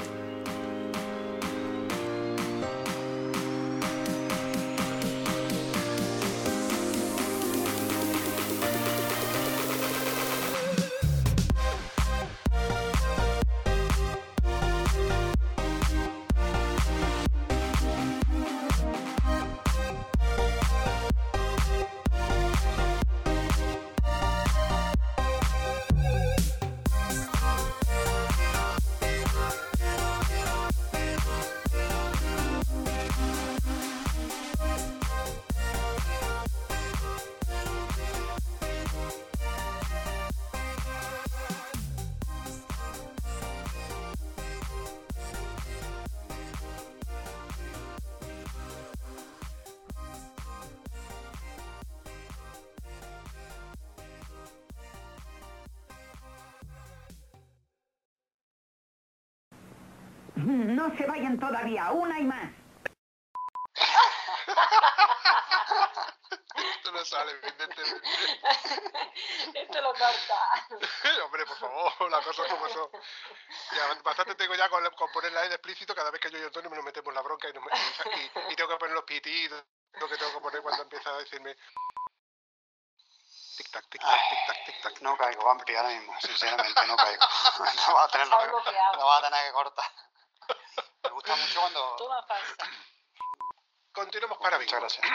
Speaker 7: No se vayan todavía, una y más.
Speaker 4: Esto lo corta.
Speaker 1: Hombre, por favor, las cosas como son. Ya, bastante tengo ya con, con poner la E de explícito cada vez que yo y Antonio nos metemos la bronca y, nos y- y tengo que poner los pitidos, lo que tengo que poner cuando empieza a decirme tic-tac, tic-tac, tic-tac, tic-tac.
Speaker 7: No caigo, Vampi, ahora mismo, sinceramente, no caigo. No vas a tener,
Speaker 4: Está bloqueado.
Speaker 7: lo vas a tener que cortar. Me gusta mucho cuando...
Speaker 4: Toma falsa.
Speaker 1: Continuamos para
Speaker 7: Muchas
Speaker 1: bingo.
Speaker 7: Gracias.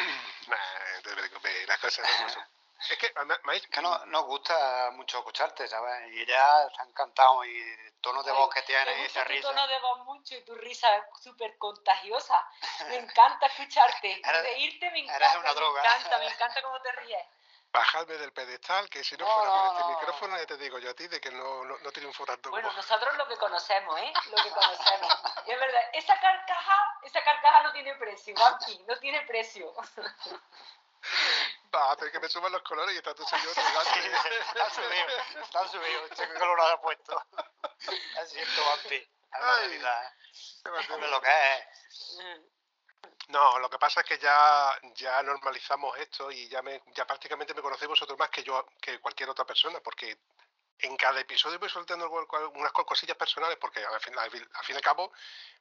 Speaker 1: Nah, no te preocupes, las cosas como son. Es que, me, me habéis-
Speaker 7: Es que no, nos gusta mucho escucharte, ¿sabes? Y ya está encantado y el tono de voz que
Speaker 4: Me
Speaker 7: tiene y esa
Speaker 4: tu
Speaker 7: risa.
Speaker 4: tono de voz mucho y tu risa es súper contagiosa. Me encanta escucharte.
Speaker 7: Eres-
Speaker 4: Reírte me
Speaker 7: eres
Speaker 4: encanta.
Speaker 7: una droga.
Speaker 4: Me encanta, me encanta cómo te ríes.
Speaker 1: bajadme del pedestal, que si no,
Speaker 7: No,
Speaker 1: fuera por
Speaker 7: no,
Speaker 1: este
Speaker 7: no.
Speaker 1: micrófono, ya te digo yo a ti de que no, no, no triunfo tanto
Speaker 4: Bueno,
Speaker 1: como...
Speaker 4: nosotros lo que conocemos, ¿eh? Lo que conocemos. Es verdad, esa carcaja, esa carcaja no tiene precio, Vampi, no tiene precio.
Speaker 1: Va a hacer que me suban los colores y está tu señor
Speaker 7: Sí, está subido, está subido. Che, qué color ha puesto. Es cierto, la
Speaker 1: Ay.
Speaker 7: lo que es.
Speaker 1: No, lo que pasa es que ya, ya normalizamos esto y ya, me, ya prácticamente me conocéis vosotros más que yo, que cualquier otra persona, porque en cada episodio voy soltando unas co- cosillas personales, porque al fin- al fin y al cabo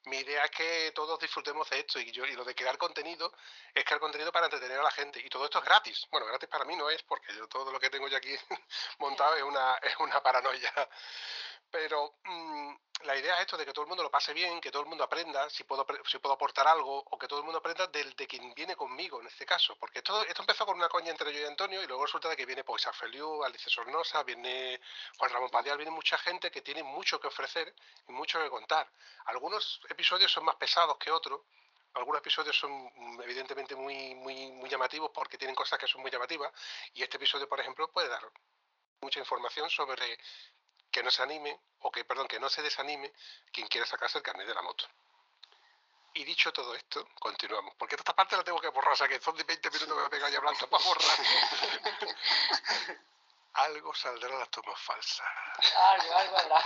Speaker 1: mi idea es que todos disfrutemos de esto y, yo, y lo de crear contenido es crear contenido para entretener a la gente y todo esto es gratis. Bueno, gratis para mí no es, porque yo todo lo que tengo yo aquí montado es una, es una paranoia. Pero mm, la idea es esto de que todo el mundo lo pase bien, que todo el mundo aprenda, si puedo, si puedo aportar algo, o que todo el mundo aprenda del, de quien viene conmigo en este caso. Porque esto, esto empezó con una coña entre yo y Antonio, y luego resulta que viene pues Feliu, Alice Sornosa, viene Juan Ramón Padial, viene mucha gente que tiene mucho que ofrecer y mucho que contar. Algunos episodios son más pesados que otros. Algunos episodios son mm, evidentemente muy, muy, muy llamativos porque tienen cosas que son muy llamativas. Y este episodio, por ejemplo, puede dar mucha información sobre que no se anime, o que, perdón, que no se desanime quien quiera sacarse el carnet de la moto. Y dicho todo esto, continuamos. Porque esta parte la tengo que borrar, o sea que son de 20 minutos que me he pegado ya hablando para borrar. Algo saldrá de las tomas falsas.
Speaker 4: Algo, algo habrá.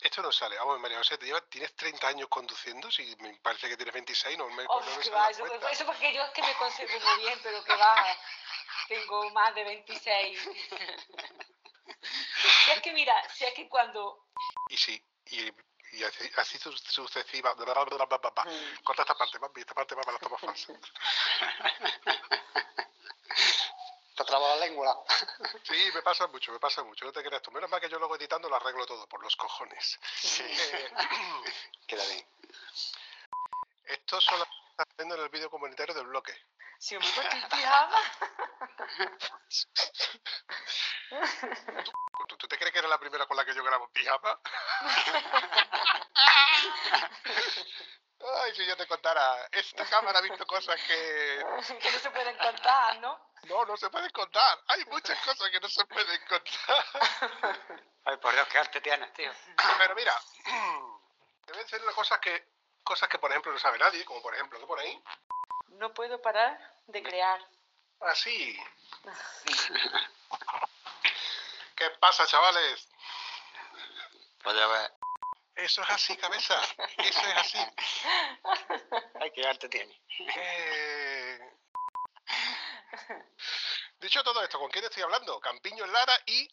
Speaker 1: Esto no sale. Vamos, María José, te llevas- tienes 30 años conduciendo, si me parece que tienes 26, no me,
Speaker 4: Oh,
Speaker 1: no me
Speaker 4: que va, eso, eso porque yo es que me conservo muy bien, pero que va, tengo más de 26. si es que mira, si es que cuando...
Speaker 1: Y sí, y, y así, así su- sucesiva. bla, bla, bla, bla, bla, bla. Corta esta parte, papi, esta parte va para las tomas falsas.
Speaker 7: Te traba la lengua.
Speaker 1: Sí, me pasa mucho, me pasa mucho, no te creas tú. Menos mal que yo luego editando lo arreglo todo, por los cojones. Eh,
Speaker 7: Queda bien.
Speaker 1: esto solo está haciendo en el vídeo comunitario del bloque.
Speaker 4: Si me pongo en pijama,
Speaker 1: ¿Tú, tú te crees que eres la primera con la que yo grabo pijama? Ay, si yo te contara, esta cámara ha visto cosas que
Speaker 4: que no se pueden contar, ¿no?
Speaker 1: no, no se pueden contar. Hay muchas cosas que no se pueden contar.
Speaker 7: Ay, por Dios, qué arte tienes, tío.
Speaker 1: Pero mira, te voy a decir una cosa que, cosas que por ejemplo no sabe nadie, como por ejemplo que por ahí,
Speaker 4: No puedo parar de crear.
Speaker 1: Así. ¿Qué pasa, chavales?
Speaker 7: Pues ya ves.
Speaker 1: Eso es así, cabeza. Eso es así.
Speaker 7: Ay, qué arte tiene.
Speaker 1: Eh, Dicho todo esto, ¿con quién estoy hablando? Campiño Lara y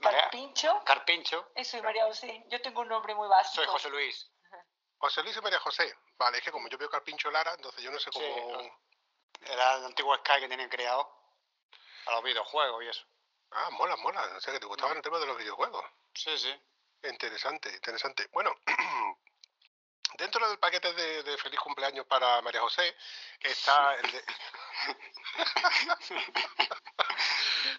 Speaker 7: María,
Speaker 4: ¿Carpincho?
Speaker 7: Carpincho.
Speaker 4: Eh, soy María José. Yo tengo un nombre muy básico.
Speaker 7: Soy José Luis.
Speaker 1: José Luis y María José. Vale, es que como yo veo Carpincho Lara, entonces yo no sé
Speaker 7: Sí,
Speaker 1: cómo...
Speaker 7: Era el antiguo Sky que tenían creado a los videojuegos y eso.
Speaker 1: Ah, mola, mola. O sea, que te gustaban el tema de los videojuegos.
Speaker 7: Sí, sí.
Speaker 1: Interesante, interesante. Bueno, dentro del paquete de, de feliz cumpleaños para María José está el, de-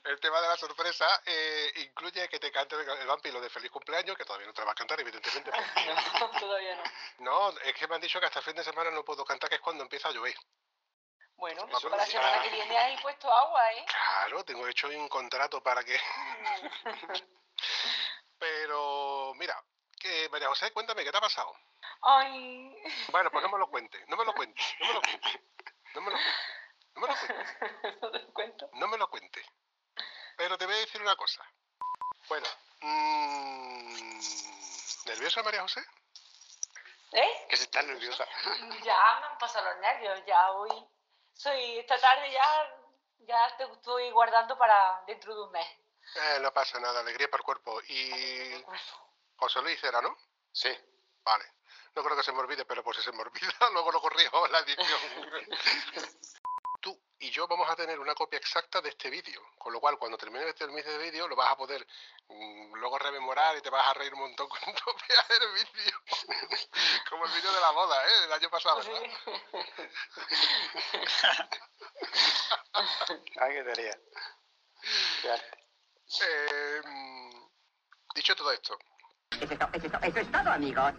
Speaker 1: el tema de la sorpresa. eh, incluye que te cante el vampi lo de feliz cumpleaños, que todavía no te va a cantar, evidentemente. porque-
Speaker 4: No, todavía no.
Speaker 1: No, es que me han dicho que hasta el fin de semana no puedo cantar, que es cuando empieza a llover.
Speaker 4: Bueno,
Speaker 1: Eso
Speaker 4: para la semana que viene hay puesto agua, ¿eh?
Speaker 1: Claro, tengo hecho un contrato para que... Pero, mira, que María José, cuéntame, ¿qué te ha pasado?
Speaker 4: Ay,
Speaker 1: Bueno, pues no me lo cuente, no me lo cuente, no me lo cuente, no me lo cuente, no me lo cuente,
Speaker 4: no te lo cuento.
Speaker 1: no me lo cuente. Pero te voy a decir una cosa. Bueno, mm, ¿nerviosa María José?
Speaker 4: ¿Eh?
Speaker 7: Que
Speaker 2: que se está nerviosa.
Speaker 4: Ya me han pasado los nervios, ya hoy. Soy esta tarde ya, ya te estoy guardando para dentro de un mes.
Speaker 1: Eh, no pasa nada, alegría para el cuerpo. Y José Luis era, ¿no?
Speaker 2: Sí.
Speaker 1: Vale. No creo que se me olvide, pero por si se me olvida, luego lo corrijo en la edición. Tú y yo vamos a tener una copia exacta de este vídeo, con lo cual cuando termine este vídeo lo vas a poder mm, luego rememorar y te vas a reír un montón cuando veas el vídeo. Como el vídeo de la boda, ¿eh? Del año pasado, ¿verdad?
Speaker 2: Ay, qué teoría.
Speaker 1: Eh, mm, dicho todo esto,
Speaker 7: Eso es, eso es todo, amigos.